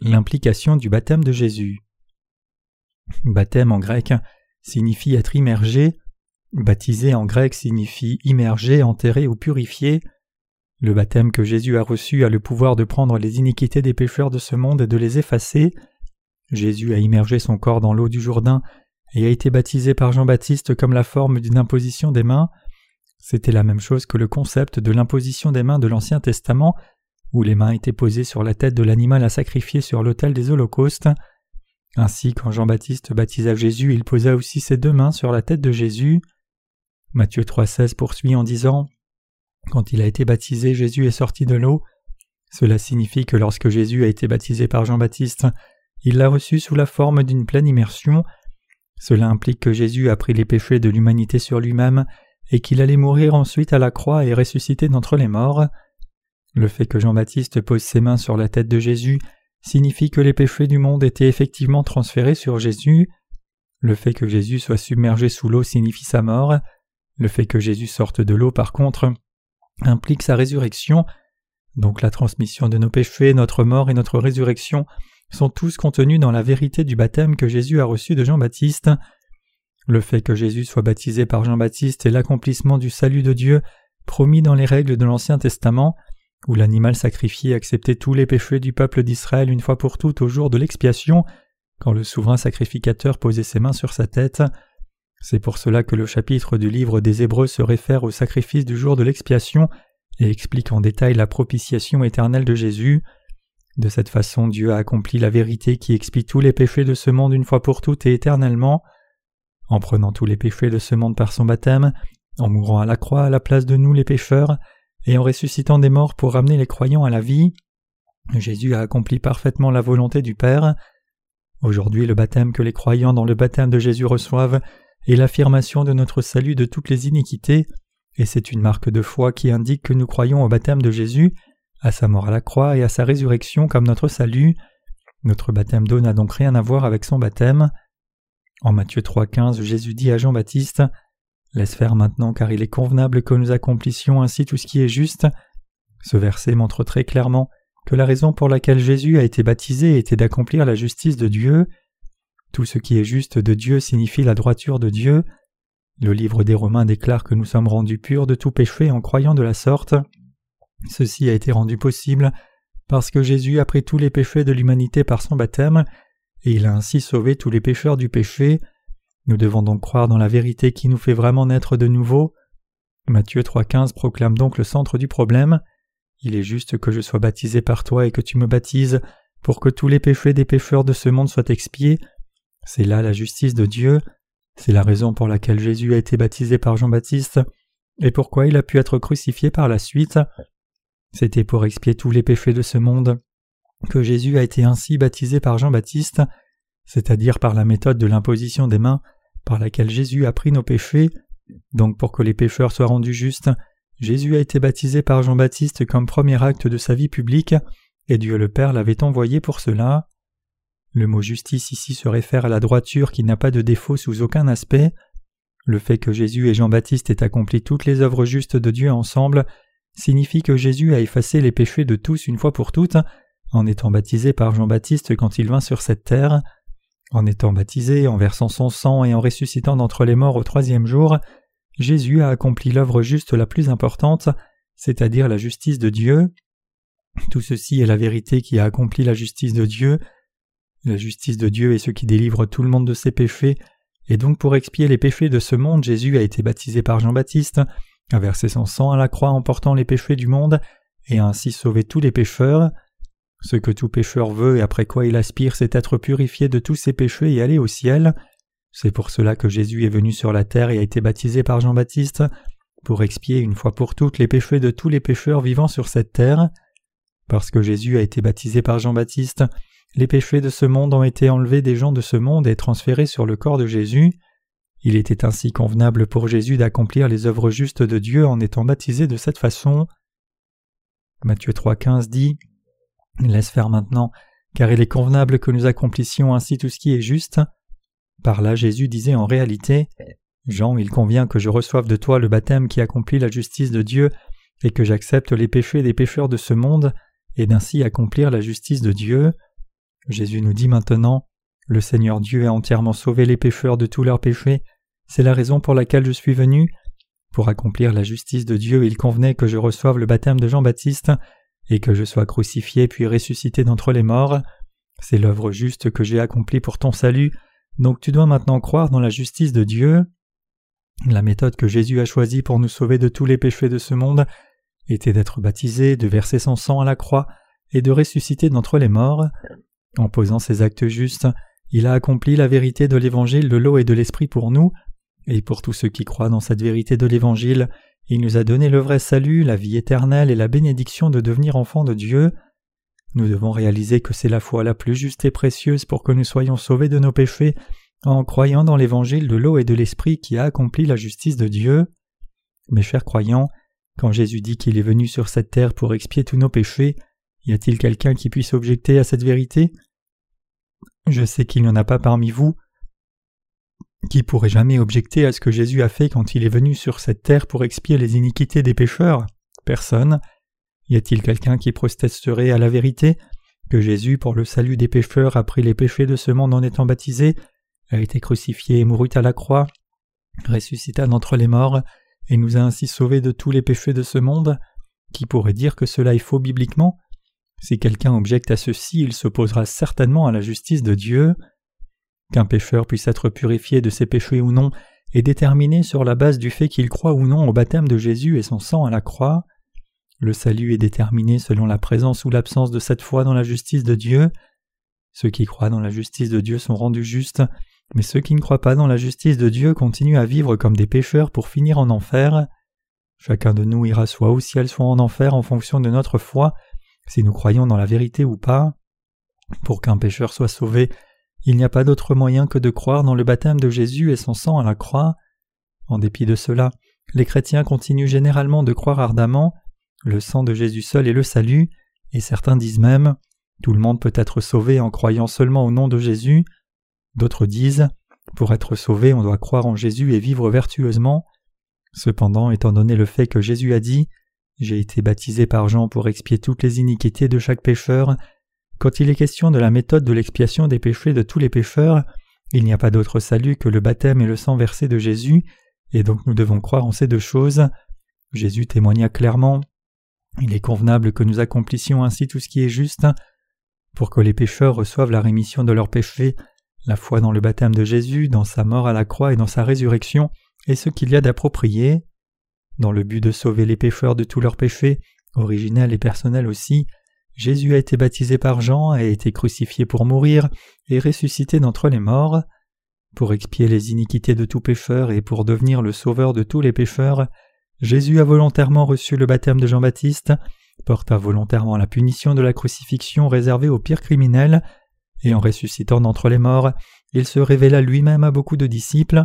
L'implication du baptême de Jésus. Baptême en grec signifie être immergé, baptisé en grec signifie immergé, enterré ou purifié. Le baptême que Jésus a reçu a le pouvoir de prendre les iniquités des pécheurs de ce monde et de les effacer. Jésus a immergé son corps dans l'eau du Jourdain et a été baptisé par Jean-Baptiste comme la forme d'une imposition des mains. C'était la même chose que le concept de l'imposition des mains de l'Ancien Testament où les mains étaient posées sur la tête de l'animal à sacrifier sur l'autel des holocaustes. Ainsi, quand Jean-Baptiste baptisa Jésus, il posa aussi ses deux mains sur la tête de Jésus. Matthieu 3,16 poursuit en disant Quand il a été baptisé, Jésus est sorti de l'eau. Cela signifie que lorsque Jésus a été baptisé par Jean-Baptiste, il l'a reçu sous la forme d'une pleine immersion. Cela implique que Jésus a pris les péchés de l'humanité sur lui-même et qu'il allait mourir ensuite à la croix et ressusciter d'entre les morts. Le fait que Jean-Baptiste pose ses mains sur la tête de Jésus signifie que les péchés du monde étaient effectivement transférés sur Jésus. Le fait que Jésus soit submergé sous l'eau signifie sa mort. Le fait que Jésus sorte de l'eau, par contre, implique sa résurrection. Donc la transmission de nos péchés, notre mort et notre résurrection sont tous contenus dans la vérité du baptême que Jésus a reçu de Jean-Baptiste. Le fait que Jésus soit baptisé par Jean-Baptiste est l'accomplissement du salut de Dieu promis dans les règles de l'Ancien Testament où l'animal sacrifié acceptait tous les péchés du peuple d'Israël une fois pour toutes au jour de l'expiation, quand le souverain sacrificateur posait ses mains sur sa tête. C'est pour cela que le chapitre du livre des Hébreux se réfère au sacrifice du jour de l'expiation et explique en détail la propitiation éternelle de Jésus. De cette façon, Dieu a accompli la vérité qui expie tous les péchés de ce monde une fois pour toutes et éternellement. En prenant tous les péchés de ce monde par son baptême, en mourant à la croix à la place de nous les pécheurs, et en ressuscitant des morts pour ramener les croyants à la vie, Jésus a accompli parfaitement la volonté du Père. Aujourd'hui, le baptême que les croyants dans le baptême de Jésus reçoivent est l'affirmation de notre salut de toutes les iniquités, et c'est une marque de foi qui indique que nous croyons au baptême de Jésus, à sa mort à la croix et à sa résurrection comme notre salut. Notre baptême d'eau n'a donc rien à voir avec son baptême. En Matthieu 3,15, Jésus dit à Jean-Baptiste Laisse faire maintenant car il est convenable que nous accomplissions ainsi tout ce qui est juste. Ce verset montre très clairement que la raison pour laquelle Jésus a été baptisé était d'accomplir la justice de Dieu. Tout ce qui est juste de Dieu signifie la droiture de Dieu. Le livre des Romains déclare que nous sommes rendus purs de tout péché en croyant de la sorte. Ceci a été rendu possible parce que Jésus a pris tous les péchés de l'humanité par son baptême, et il a ainsi sauvé tous les pécheurs du péché. Nous devons donc croire dans la vérité qui nous fait vraiment naître de nouveau. Matthieu 3.15 proclame donc le centre du problème. Il est juste que je sois baptisé par toi et que tu me baptises pour que tous les péchés des pécheurs de ce monde soient expiés. C'est là la justice de Dieu. C'est la raison pour laquelle Jésus a été baptisé par Jean-Baptiste et pourquoi il a pu être crucifié par la suite. C'était pour expier tous les péchés de ce monde que Jésus a été ainsi baptisé par Jean-Baptiste, c'est-à-dire par la méthode de l'imposition des mains par laquelle Jésus a pris nos péchés. Donc pour que les pécheurs soient rendus justes, Jésus a été baptisé par Jean-Baptiste comme premier acte de sa vie publique, et Dieu le Père l'avait envoyé pour cela. Le mot justice ici se réfère à la droiture qui n'a pas de défaut sous aucun aspect. Le fait que Jésus et Jean-Baptiste aient accompli toutes les œuvres justes de Dieu ensemble signifie que Jésus a effacé les péchés de tous une fois pour toutes, en étant baptisé par Jean-Baptiste quand il vint sur cette terre. En étant baptisé, en versant son sang et en ressuscitant d'entre les morts au troisième jour, Jésus a accompli l'œuvre juste la plus importante, c'est-à-dire la justice de Dieu. Tout ceci est la vérité qui a accompli la justice de Dieu. La justice de Dieu est ce qui délivre tout le monde de ses péchés, et donc pour expier les péchés de ce monde, Jésus a été baptisé par Jean-Baptiste, a versé son sang à la croix en portant les péchés du monde, et ainsi sauvé tous les pécheurs. Ce que tout pécheur veut et après quoi il aspire, c'est être purifié de tous ses péchés et aller au ciel. C'est pour cela que Jésus est venu sur la terre et a été baptisé par Jean-Baptiste, pour expier une fois pour toutes les péchés de tous les pécheurs vivant sur cette terre. Parce que Jésus a été baptisé par Jean-Baptiste, les péchés de ce monde ont été enlevés des gens de ce monde et transférés sur le corps de Jésus. Il était ainsi convenable pour Jésus d'accomplir les œuvres justes de Dieu en étant baptisé de cette façon. Matthieu 3,15 dit Laisse faire maintenant, car il est convenable que nous accomplissions ainsi tout ce qui est juste. Par là, Jésus disait en réalité Jean, il convient que je reçoive de toi le baptême qui accomplit la justice de Dieu, et que j'accepte les péchés des pécheurs de ce monde, et d'ainsi accomplir la justice de Dieu. Jésus nous dit maintenant le Seigneur Dieu a entièrement sauvé les pécheurs de tous leurs péchés, c'est la raison pour laquelle je suis venu. Pour accomplir la justice de Dieu, il convenait que je reçoive le baptême de Jean-Baptiste, et que je sois crucifié puis ressuscité d'entre les morts. C'est l'œuvre juste que j'ai accomplie pour ton salut, donc tu dois maintenant croire dans la justice de Dieu. La méthode que Jésus a choisie pour nous sauver de tous les péchés de ce monde était d'être baptisé, de verser son sang à la croix et de ressusciter d'entre les morts. En posant ces actes justes, il a accompli la vérité de l'évangile de l'eau et de l'esprit pour nous, et pour tous ceux qui croient dans cette vérité de l'évangile, il nous a donné le vrai salut, la vie éternelle et la bénédiction de devenir enfants de Dieu. Nous devons réaliser que c'est la foi la plus juste et précieuse pour que nous soyons sauvés de nos péchés en croyant dans l'évangile de l'eau et de l'esprit qui a accompli la justice de Dieu. Mes chers croyants, quand Jésus dit qu'il est venu sur cette terre pour expier tous nos péchés, y a-t-il quelqu'un qui puisse objecter à cette vérité? Je sais qu'il n'y en a pas parmi vous qui pourrait jamais objecter à ce que Jésus a fait quand il est venu sur cette terre pour expier les iniquités des pécheurs. Personne. Y a-t-il quelqu'un qui protesterait à la vérité que Jésus, pour le salut des pécheurs, a pris les péchés de ce monde en étant baptisé, a été crucifié et mourut à la croix, ressuscita d'entre les morts, et nous a ainsi sauvés de tous les péchés de ce monde? Qui pourrait dire que cela est faux bibliquement? Si quelqu'un objecte à ceci, il s'opposera certainement à la justice de Dieu. Qu'un pécheur puisse être purifié de ses péchés ou non est déterminé sur la base du fait qu'il croit ou non au baptême de Jésus et son sang à la croix. Le salut est déterminé selon la présence ou l'absence de cette foi dans la justice de Dieu. Ceux qui croient dans la justice de Dieu sont rendus justes, mais ceux qui ne croient pas dans la justice de Dieu continuent à vivre comme des pécheurs pour finir en enfer. Chacun de nous ira soit au ciel soit en enfer en fonction de notre foi si nous croyons dans la vérité ou pas. Pour qu'un pécheur soit sauvé, il n'y a pas d'autre moyen que de croire dans le baptême de Jésus et son sang à la croix. En dépit de cela, les chrétiens continuent généralement de croire ardemment le sang de Jésus seul est le salut, et certains disent même tout le monde peut être sauvé en croyant seulement au nom de Jésus. D'autres disent pour être sauvé on doit croire en Jésus et vivre vertueusement. Cependant, étant donné le fait que Jésus a dit j'ai été baptisé par Jean pour expier toutes les iniquités de chaque pécheur. Quand il est question de la méthode de l'expiation des péchés de tous les pécheurs, il n'y a pas d'autre salut que le baptême et le sang versé de Jésus, et donc nous devons croire en ces deux choses. Jésus témoigna clairement Il est convenable que nous accomplissions ainsi tout ce qui est juste. Pour que les pécheurs reçoivent la rémission de leurs péchés, la foi dans le baptême de Jésus, dans sa mort à la croix et dans sa résurrection est ce qu'il y a d'approprié. Dans le but de sauver les pécheurs de tous leurs péchés, originels et personnels aussi, Jésus a été baptisé par Jean, a été crucifié pour mourir et ressuscité d'entre les morts. Pour expier les iniquités de tout pécheur et pour devenir le sauveur de tous les pécheurs, Jésus a volontairement reçu le baptême de Jean-Baptiste, porta volontairement la punition de la crucifixion réservée aux pires criminels, et en ressuscitant d'entre les morts, il se révéla lui-même à beaucoup de disciples.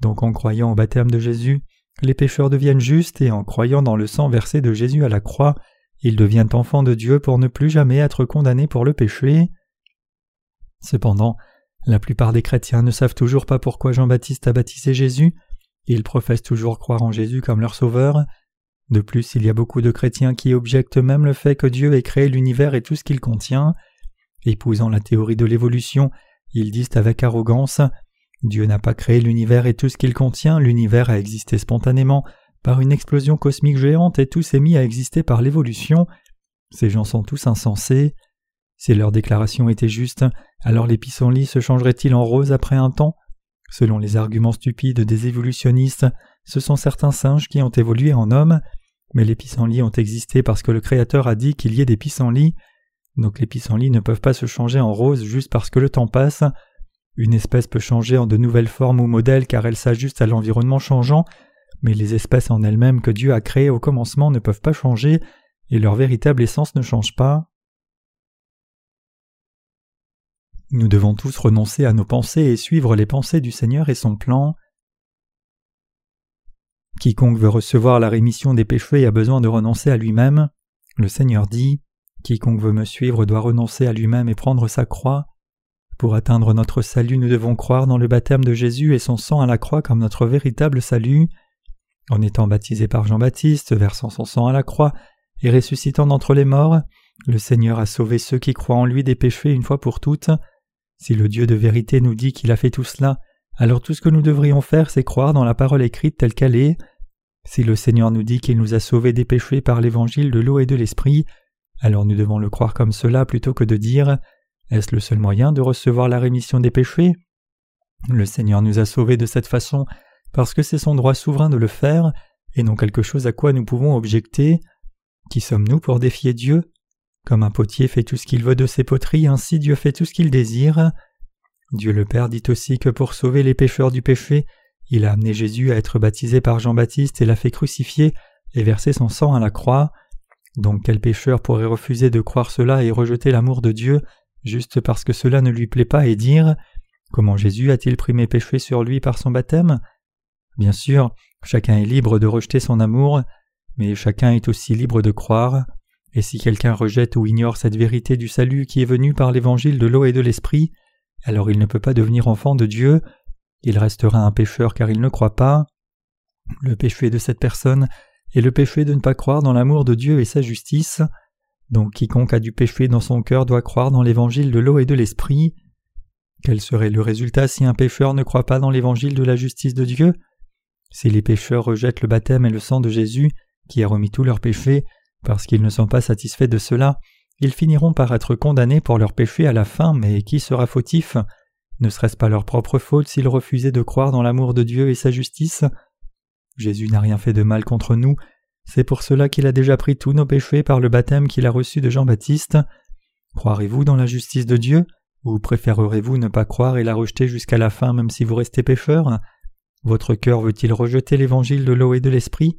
Donc en croyant au baptême de Jésus, les pécheurs deviennent justes et en croyant dans le sang versé de Jésus à la croix, ils deviennent enfants de Dieu pour ne plus jamais être condamnés pour le péché. Cependant, la plupart des chrétiens ne savent toujours pas pourquoi Jean-Baptiste a baptisé Jésus, ils professent toujours croire en Jésus comme leur sauveur. De plus, il y a beaucoup de chrétiens qui objectent même le fait que Dieu ait créé l'univers et tout ce qu'il contient. Épousant la théorie de l'évolution, ils disent avec arrogance Dieu n'a pas créé l'univers et tout ce qu'il contient, l'univers a existé spontanément par une explosion cosmique géante et tout s'est mis à exister par l'évolution. Ces gens sont tous insensés. Si leur déclaration était juste, alors les pissenlits se changeraient-ils en rose après un temps? Selon les arguments stupides des évolutionnistes, ce sont certains singes qui ont évolué en hommes, mais les pissenlits ont existé parce que le Créateur a dit qu'il y ait des pissenlits. Donc les pissenlits ne peuvent pas se changer en rose juste parce que le temps passe. Une espèce peut changer en de nouvelles formes ou modèles car elle s'ajuste à l'environnement changeant, mais les espèces en elles-mêmes que Dieu a créées au commencement ne peuvent pas changer et leur véritable essence ne change pas. Nous devons tous renoncer à nos pensées et suivre les pensées du Seigneur et son plan. Quiconque veut recevoir la rémission des péchés a besoin de renoncer à lui-même. Le Seigneur dit Quiconque veut me suivre doit renoncer à lui-même et prendre sa croix. Pour atteindre notre salut, nous devons croire dans le baptême de Jésus et son sang à la croix comme notre véritable salut. En étant baptisé par Jean-Baptiste, versant son sang à la croix et ressuscitant d'entre les morts, le Seigneur a sauvé ceux qui croient en lui des péchés une fois pour toutes. Si le Dieu de vérité nous dit qu'il a fait tout cela, alors tout ce que nous devrions faire, c'est croire dans la parole écrite telle qu'elle est. Si le Seigneur nous dit qu'il nous a sauvés des péchés par l'évangile de l'eau et de l'esprit, alors nous devons le croire comme cela plutôt que de dire Est-ce le seul moyen de recevoir la rémission des péchés? Le Seigneur nous a sauvés de cette façon parce que c'est son droit souverain de le faire, et non quelque chose à quoi nous pouvons objecter. Qui sommes-nous pour défier Dieu? Comme un potier fait tout ce qu'il veut de ses poteries, ainsi Dieu fait tout ce qu'il désire. Dieu le Père dit aussi que pour sauver les pécheurs du péché, il a amené Jésus à être baptisé par Jean-Baptiste et l'a fait crucifier et verser son sang à la croix. Donc quel pécheur pourrait refuser de croire cela et rejeter l'amour de Dieu? Juste parce que cela ne lui plaît pas et dire Comment Jésus a-t-il pris mes péchés sur lui par son baptême? Bien sûr, chacun est libre de rejeter son amour, mais chacun est aussi libre de croire, et si quelqu'un rejette ou ignore cette vérité du salut qui est venue par l'évangile de l'eau et de l'esprit, alors il ne peut pas devenir enfant de Dieu, il restera un pécheur car il ne croit pas. Le péché de cette personne est le péché de ne pas croire dans l'amour de Dieu et sa justice. Donc quiconque a du péché dans son cœur doit croire dans l'évangile de l'eau et de l'esprit. Quel serait le résultat si un pécheur ne croit pas dans l'évangile de la justice de Dieu? Si les pécheurs rejettent le baptême et le sang de Jésus, qui a remis tous leurs péchés, parce qu'ils ne sont pas satisfaits de cela, ils finiront par être condamnés pour leurs péchés à la fin, mais qui sera fautif? Ne serait-ce pas leur propre faute s'ils refusaient de croire dans l'amour de Dieu et sa justice? Jésus n'a rien fait de mal contre nous, c'est pour cela qu'il a déjà pris tous nos péchés par le baptême qu'il a reçu de Jean-Baptiste. Croirez-vous dans la justice de Dieu, ou préférerez-vous ne pas croire et la rejeter jusqu'à la fin même si vous restez pécheur? Votre cœur veut-il rejeter l'évangile de l'eau et de l'esprit?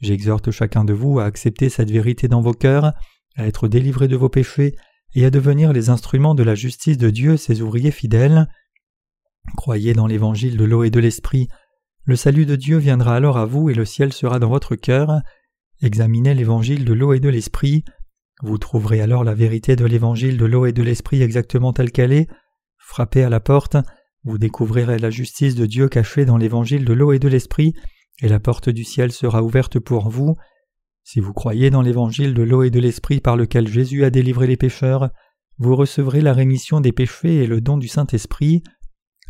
J'exhorte chacun de vous à accepter cette vérité dans vos cœurs, à être délivré de vos péchés et à devenir les instruments de la justice de Dieu, ses ouvriers fidèles. Croyez dans l'évangile de l'eau et de l'esprit, le salut de Dieu viendra alors à vous et le ciel sera dans votre cœur. Examinez l'évangile de l'eau et de l'esprit, vous trouverez alors la vérité de l'évangile de l'eau et de l'esprit exactement telle qu'elle est. Frappez à la porte, vous découvrirez la justice de Dieu cachée dans l'évangile de l'eau et de l'esprit, et la porte du ciel sera ouverte pour vous. Si vous croyez dans l'évangile de l'eau et de l'esprit par lequel Jésus a délivré les pécheurs, vous recevrez la rémission des péchés et le don du Saint-Esprit.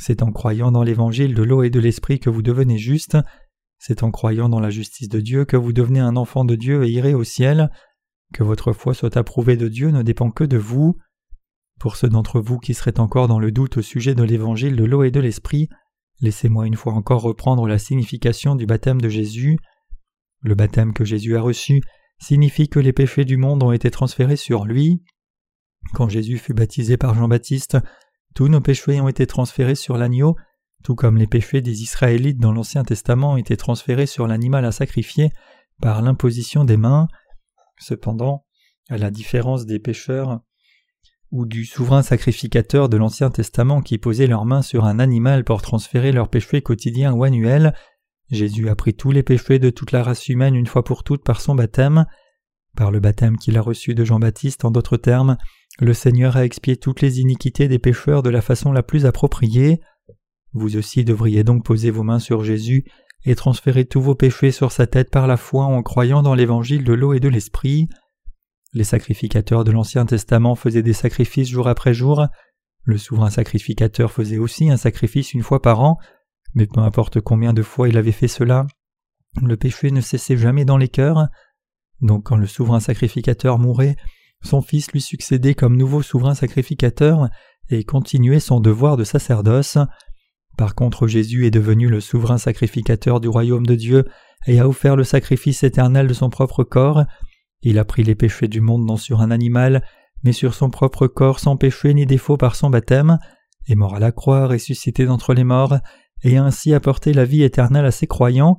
C'est en croyant dans l'évangile de l'eau et de l'esprit que vous devenez juste, c'est en croyant dans la justice de Dieu que vous devenez un enfant de Dieu et irez au ciel, que votre foi soit approuvée de Dieu ne dépend que de vous. Pour ceux d'entre vous qui seraient encore dans le doute au sujet de l'évangile de l'eau et de l'esprit, laissez-moi une fois encore reprendre la signification du baptême de Jésus. Le baptême que Jésus a reçu signifie que les péchés du monde ont été transférés sur lui. Quand Jésus fut baptisé par Jean-Baptiste, tous nos péchés ont été transférés sur l'agneau, tout comme les péchés des Israélites dans l'Ancien Testament ont été transférés sur l'animal à sacrifier par l'imposition des mains. Cependant, à la différence des pécheurs ou du souverain sacrificateur de l'Ancien Testament qui posait leurs mains sur un animal pour transférer leurs péchés quotidiens ou annuels, Jésus a pris tous les péchés de toute la race humaine une fois pour toutes par son baptême. Par le baptême qu'il a reçu de Jean-Baptiste, en d'autres termes, le Seigneur a expié toutes les iniquités des pécheurs de la façon la plus appropriée. Vous aussi devriez donc poser vos mains sur Jésus et transférer tous vos péchés sur sa tête par la foi en croyant dans l'évangile de l'eau et de l'esprit. Les sacrificateurs de l'Ancien Testament faisaient des sacrifices jour après jour. Le souverain sacrificateur faisait aussi un sacrifice une fois par an, mais peu importe combien de fois il avait fait cela, le péché ne cessait jamais dans les cœurs. Donc quand le souverain sacrificateur mourait, son fils lui succédait comme nouveau souverain sacrificateur et continuait son devoir de sacerdoce. Par contre Jésus est devenu le souverain sacrificateur du royaume de Dieu et a offert le sacrifice éternel de son propre corps. Il a pris les péchés du monde non sur un animal, mais sur son propre corps sans péché ni défaut par son baptême, est mort à la croix, ressuscité d'entre les morts, et a ainsi apporté la vie éternelle à ses croyants.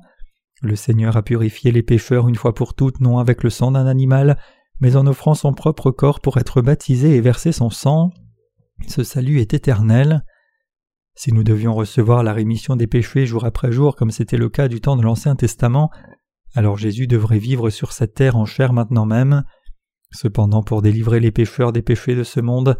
Le Seigneur a purifié les pécheurs une fois pour toutes non avec le sang d'un animal, mais en offrant son propre corps pour être baptisé et verser son sang. Ce salut est éternel. Si nous devions recevoir la rémission des péchés jour après jour comme c'était le cas du temps de l'Ancien Testament, alors Jésus devrait vivre sur cette terre en chair maintenant même. Cependant pour délivrer les pécheurs des péchés de ce monde,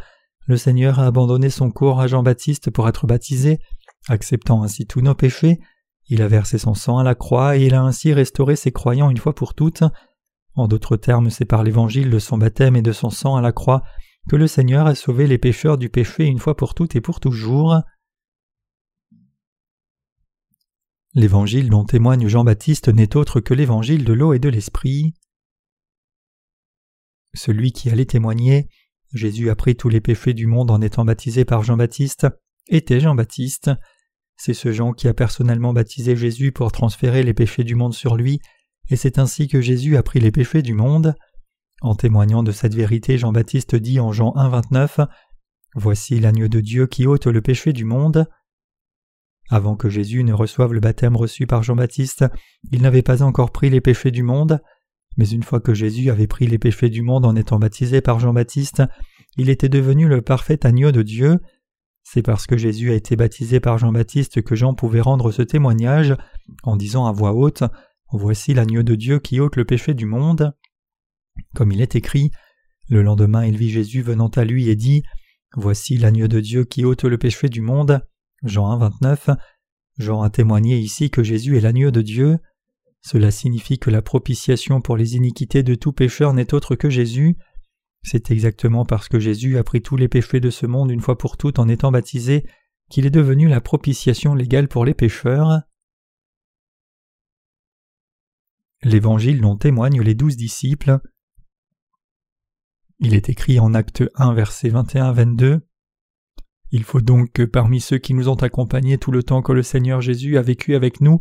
le Seigneur a abandonné son corps à Jean-Baptiste pour être baptisé, Acceptant ainsi tous nos péchés, il a versé son sang à la croix et il a ainsi restauré ses croyants une fois pour toutes. En d'autres termes, c'est par l'évangile de son baptême et de son sang à la croix que le Seigneur a sauvé les pécheurs du péché une fois pour toutes et pour toujours. L'évangile dont témoigne Jean-Baptiste n'est autre que l'évangile de l'eau et de l'esprit. Celui qui allait témoigner, Jésus a pris tous les péchés du monde en étant baptisé par Jean-Baptiste, était Jean-Baptiste. C'est ce Jean qui a personnellement baptisé Jésus pour transférer les péchés du monde sur lui, et c'est ainsi que Jésus a pris les péchés du monde. En témoignant de cette vérité, Jean-Baptiste dit en Jean 1,29 Voici l'agneau de Dieu qui ôte le péché du monde. Avant que Jésus ne reçoive le baptême reçu par Jean-Baptiste, il n'avait pas encore pris les péchés du monde, mais une fois que Jésus avait pris les péchés du monde en étant baptisé par Jean-Baptiste, il était devenu le parfait agneau de Dieu, c'est parce que Jésus a été baptisé par Jean-Baptiste que Jean pouvait rendre ce témoignage en disant à voix haute Voici l'agneau de Dieu qui ôte le péché du monde. Comme il est écrit, le lendemain il vit Jésus venant à lui et dit Voici l'agneau de Dieu qui ôte le péché du monde. Jean 1, 29. Jean a témoigné ici que Jésus est l'agneau de Dieu. Cela signifie que la propitiation pour les iniquités de tout pécheur n'est autre que Jésus. C'est exactement parce que Jésus a pris tous les péchés de ce monde une fois pour toutes en étant baptisé qu'il est devenu la propitiation légale pour les pécheurs. L'Évangile dont témoignent les douze disciples. Il est écrit en Acte 1, versets 21-22. Il faut donc que parmi ceux qui nous ont accompagnés tout le temps que le Seigneur Jésus a vécu avec nous,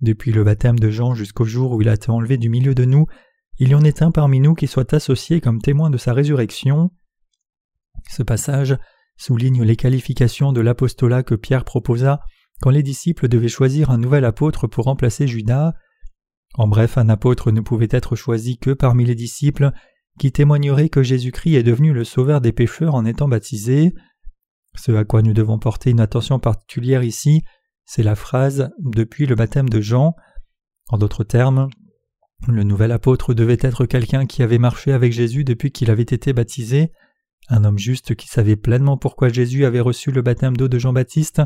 depuis le baptême de Jean jusqu'au jour où il a été enlevé du milieu de nous, il y en est un parmi nous qui soit associé comme témoin de sa résurrection. Ce passage souligne les qualifications de l'apostolat que Pierre proposa quand les disciples devaient choisir un nouvel apôtre pour remplacer Judas. En bref, un apôtre ne pouvait être choisi que parmi les disciples qui témoigneraient que Jésus-Christ est devenu le sauveur des pécheurs en étant baptisé. Ce à quoi nous devons porter une attention particulière ici, c'est la phrase depuis le baptême de Jean. En d'autres termes, le nouvel apôtre devait être quelqu'un qui avait marché avec Jésus depuis qu'il avait été baptisé, un homme juste qui savait pleinement pourquoi Jésus avait reçu le baptême d'eau de Jean-Baptiste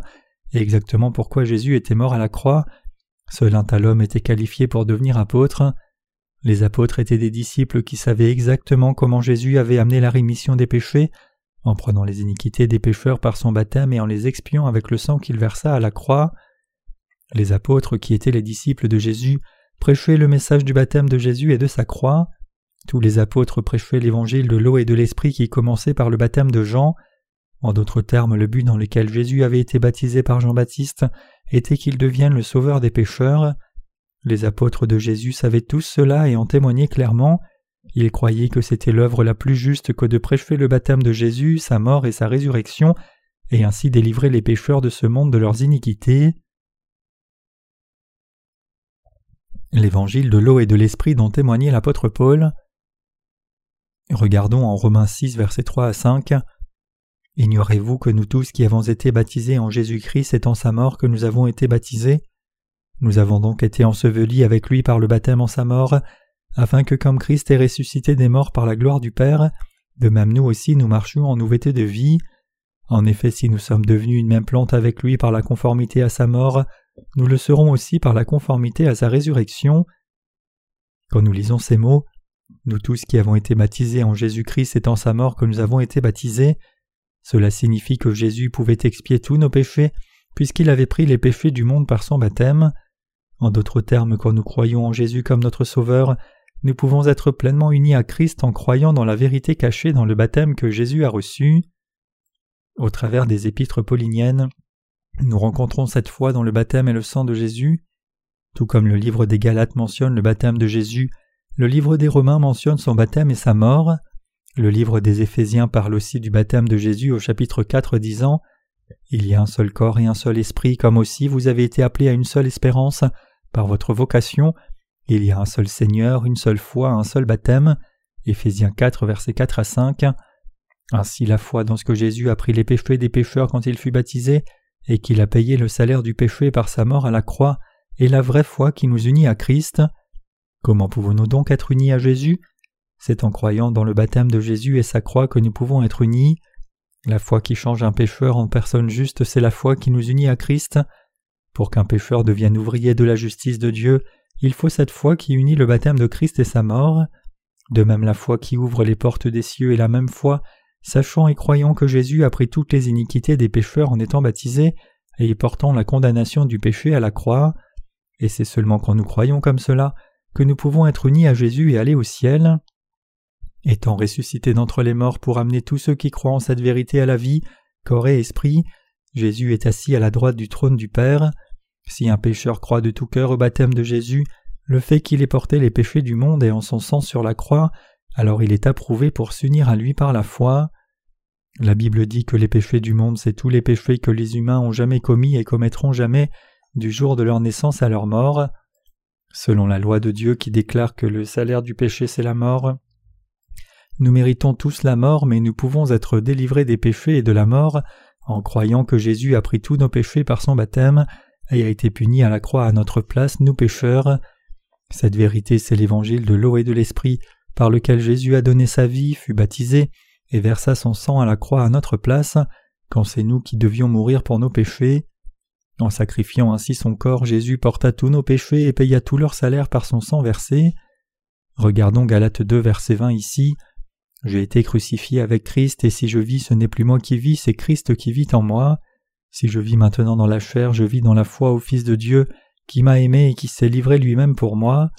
et exactement pourquoi Jésus était mort à la croix. Seul un tel était qualifié pour devenir apôtre. Les apôtres étaient des disciples qui savaient exactement comment Jésus avait amené la rémission des péchés en prenant les iniquités des pécheurs par son baptême et en les expiant avec le sang qu'il versa à la croix. Les apôtres qui étaient les disciples de Jésus prêchaient le message du baptême de Jésus et de sa croix. Tous les apôtres prêchaient l'évangile de l'eau et de l'esprit qui commençait par le baptême de Jean. En d'autres termes, le but dans lequel Jésus avait été baptisé par Jean-Baptiste était qu'il devienne le sauveur des pécheurs. Les apôtres de Jésus savaient tous cela et en témoignaient clairement. Ils croyaient que c'était l'œuvre la plus juste que de prêcher le baptême de Jésus, sa mort et sa résurrection, et ainsi délivrer les pécheurs de ce monde de leurs iniquités. L'évangile de l'eau et de l'esprit dont témoignait l'apôtre Paul. Regardons en Romains 6, versets 3 à 5. Ignorez-vous que nous tous qui avons été baptisés en Jésus-Christ, c'est en sa mort que nous avons été baptisés? Nous avons donc été ensevelis avec lui par le baptême en sa mort, afin que comme Christ est ressuscité des morts par la gloire du Père, de même nous aussi nous marchions en nouveauté de vie. En effet, si nous sommes devenus une même plante avec lui par la conformité à sa mort, nous le serons aussi par la conformité à sa résurrection. Quand nous lisons ces mots, nous tous qui avons été baptisés en Jésus-Christ, c'est en sa mort que nous avons été baptisés, cela signifie que Jésus pouvait expier tous nos péchés, puisqu'il avait pris les péchés du monde par son baptême. En d'autres termes, quand nous croyons en Jésus comme notre Sauveur, nous pouvons être pleinement unis à Christ en croyant dans la vérité cachée dans le baptême que Jésus a reçu. Au travers des épîtres pauliniennes, nous rencontrons cette foi dans le baptême et le sang de Jésus. Tout comme le livre des Galates mentionne le baptême de Jésus, le livre des Romains mentionne son baptême et sa mort. Le livre des Éphésiens parle aussi du baptême de Jésus au chapitre 4 disant Il y a un seul corps et un seul esprit, comme aussi vous avez été appelés à une seule espérance par votre vocation, il y a un seul Seigneur, une seule foi, un seul baptême. Éphésiens 4, versets 4 à 5. Ainsi la foi dans ce que Jésus a pris les péchés des pécheurs quand il fut baptisé, et qu'il a payé le salaire du péché par sa mort à la croix, est la vraie foi qui nous unit à Christ. Comment pouvons-nous donc être unis à Jésus? C'est en croyant dans le baptême de Jésus et sa croix que nous pouvons être unis. La foi qui change un pécheur en personne juste, c'est la foi qui nous unit à Christ. Pour qu'un pécheur devienne ouvrier de la justice de Dieu, il faut cette foi qui unit le baptême de Christ et sa mort. De même la foi qui ouvre les portes des cieux est la même foi, sachant et croyant que Jésus a pris toutes les iniquités des pécheurs en étant baptisé et y portant la condamnation du péché à la croix. Et c'est seulement quand nous croyons comme cela que nous pouvons être unis à Jésus et aller au ciel. Étant ressuscité d'entre les morts pour amener tous ceux qui croient en cette vérité à la vie, corps et esprit, Jésus est assis à la droite du trône du Père. Si un pécheur croit de tout cœur au baptême de Jésus, le fait qu'il ait porté les péchés du monde et en son sang sur la croix, alors il est approuvé pour s'unir à lui par la foi. La Bible dit que les péchés du monde, c'est tous les péchés que les humains ont jamais commis et commettront jamais du jour de leur naissance à leur mort. Selon la loi de Dieu qui déclare que le salaire du péché c'est la mort, nous méritons tous la mort, mais nous pouvons être délivrés des péchés et de la mort en croyant que Jésus a pris tous nos péchés par son baptême et a été puni à la croix à notre place, nous pécheurs. Cette vérité, c'est l'évangile de l'eau et de l'esprit, par lequel Jésus a donné sa vie, fut baptisé, et versa son sang à la croix à notre place, quand c'est nous qui devions mourir pour nos péchés. En sacrifiant ainsi son corps, Jésus porta tous nos péchés et paya tout leur salaire par son sang versé. Regardons Galates 2 verset 20 ici. J'ai été crucifié avec Christ, et si je vis, ce n'est plus moi qui vis, c'est Christ qui vit en moi. Si je vis maintenant dans la chair, je vis dans la foi au Fils de Dieu, qui m'a aimé et qui s'est livré lui-même pour moi.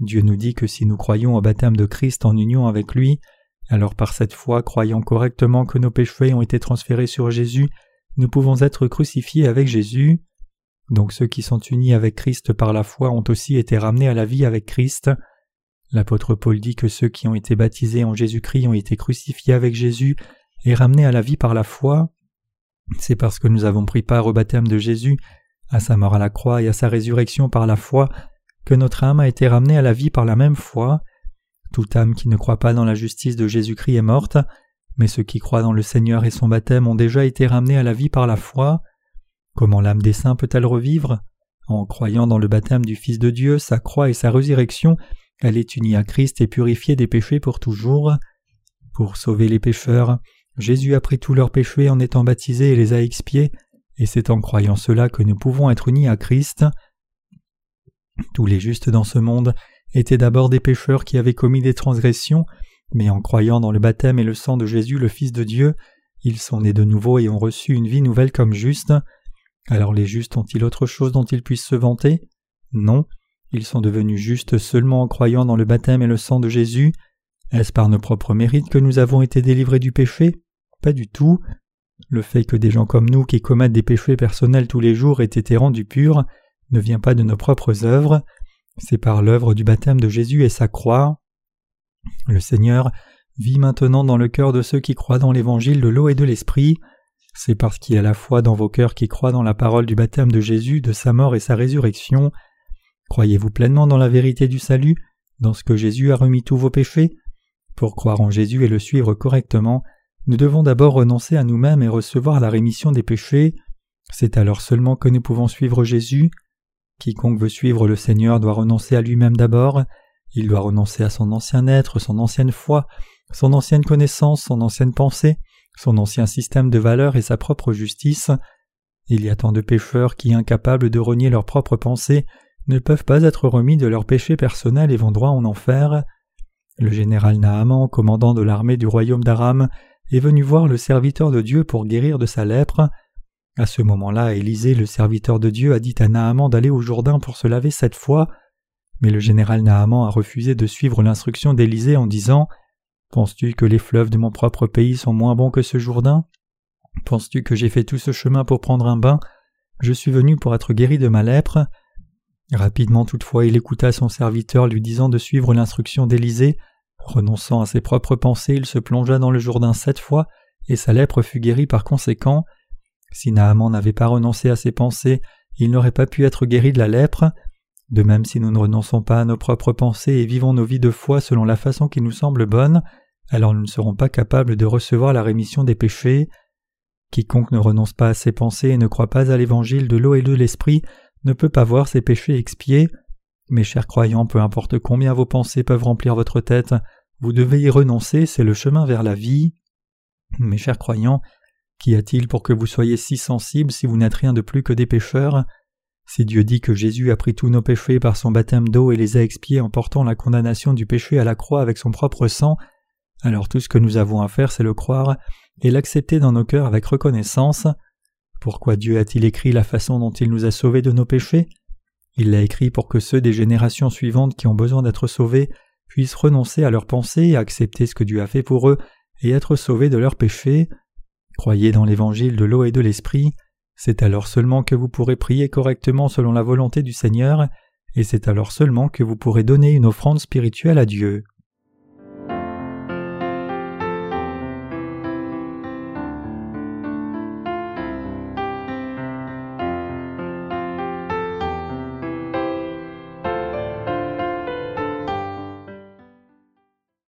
Dieu nous dit que si nous croyons au baptême de Christ en union avec lui, alors par cette foi, croyant correctement que nos péchés ont été transférés sur Jésus, nous pouvons être crucifiés avec Jésus. Donc ceux qui sont unis avec Christ par la foi ont aussi été ramenés à la vie avec Christ. L'apôtre Paul dit que ceux qui ont été baptisés en Jésus-Christ ont été crucifiés avec Jésus et ramenés à la vie par la foi. C'est parce que nous avons pris part au baptême de Jésus, à sa mort à la croix et à sa résurrection par la foi, que notre âme a été ramenée à la vie par la même foi. Toute âme qui ne croit pas dans la justice de Jésus-Christ est morte, mais ceux qui croient dans le Seigneur et son baptême ont déjà été ramenés à la vie par la foi. Comment l'âme des saints peut-elle revivre? En croyant dans le baptême du Fils de Dieu, sa croix et sa résurrection, elle est unie à Christ et purifiée des péchés pour toujours. Pour sauver les pécheurs, Jésus a pris tous leurs péchés en étant baptisé et les a expiés, et c'est en croyant cela que nous pouvons être unis à Christ. Tous les justes dans ce monde étaient d'abord des pécheurs qui avaient commis des transgressions, mais en croyant dans le baptême et le sang de Jésus le Fils de Dieu, ils sont nés de nouveau et ont reçu une vie nouvelle comme justes. Alors les justes ont-ils autre chose dont ils puissent se vanter? Non, ils sont devenus justes seulement en croyant dans le baptême et le sang de Jésus. Est-ce par nos propres mérites que nous avons été délivrés du péché? Pas du tout. Le fait que des gens comme nous qui commettent des péchés personnels tous les jours aient été rendus purs ne vient pas de nos propres œuvres, c'est par l'œuvre du baptême de Jésus et sa croix. Le Seigneur vit maintenant dans le cœur de ceux qui croient dans l'évangile de l'eau et de l'esprit. C'est parce qu'il y a la foi dans vos cœurs qui croient dans la parole du baptême de Jésus, de sa mort et sa résurrection. Croyez-vous pleinement dans la vérité du salut, dans ce que Jésus a remis tous vos péchés? Pour croire en Jésus et le suivre correctement, nous devons d'abord renoncer à nous-mêmes et recevoir la rémission des péchés. C'est alors seulement que nous pouvons suivre Jésus. Quiconque veut suivre le Seigneur doit renoncer à lui-même d'abord, il doit renoncer à son ancien être, son ancienne foi, son ancienne connaissance, son ancienne pensée, son ancien système de valeurs et sa propre justice. Il y a tant de pécheurs qui, incapables de renier leurs propres pensées, ne peuvent pas être remis de leurs péchés personnels et vont droit en enfer. Le général Naaman, commandant de l'armée du royaume d'Aram, est venu voir le serviteur de Dieu pour guérir de sa lèpre. À ce moment-là, Élisée, le serviteur de Dieu, a dit à Naaman d'aller au Jourdain pour se laver sept fois. Mais le général Naaman a refusé de suivre l'instruction d'Élisée en disant Penses-tu que les fleuves de mon propre pays sont moins bons que ce Jourdain? Penses-tu que j'ai fait tout ce chemin pour prendre un bain? Je suis venu pour être guéri de ma lèpre. Rapidement toutefois il écouta son serviteur lui disant de suivre l'instruction d'Élisée. Renonçant à ses propres pensées, il se plongea dans le Jourdain sept fois, et sa lèpre fut guérie par conséquent. Si Naaman n'avait pas renoncé à ses pensées, il n'aurait pas pu être guéri de la lèpre. De même si nous ne renonçons pas à nos propres pensées et vivons nos vies de foi selon la façon qui nous semble bonne, alors nous ne serons pas capables de recevoir la rémission des péchés. Quiconque ne renonce pas à ses pensées et ne croit pas à l'évangile de l'eau et de l'esprit ne peut pas voir ses péchés expiés. Mes chers croyants, peu importe combien vos pensées peuvent remplir votre tête, vous devez y renoncer, c'est le chemin vers la vie. Mes chers croyants, Qu'y a-t-il pour que vous soyez si sensibles si vous n'êtes rien de plus que des pécheurs? Si Dieu dit que Jésus a pris tous nos péchés par son baptême d'eau et les a expiés en portant la condamnation du péché à la croix avec son propre sang, alors tout ce que nous avons à faire c'est le croire et l'accepter dans nos cœurs avec reconnaissance. Pourquoi Dieu a-t-il écrit la façon dont il nous a sauvés de nos péchés? Il l'a écrit pour que ceux des générations suivantes qui ont besoin d'être sauvés puissent renoncer à leurs pensées et accepter ce que Dieu a fait pour eux et être sauvés de leurs péchés. Croyez dans l'évangile de l'eau et de l'esprit, c'est alors seulement que vous pourrez prier correctement selon la volonté du Seigneur, et c'est alors seulement que vous pourrez donner une offrande spirituelle à Dieu.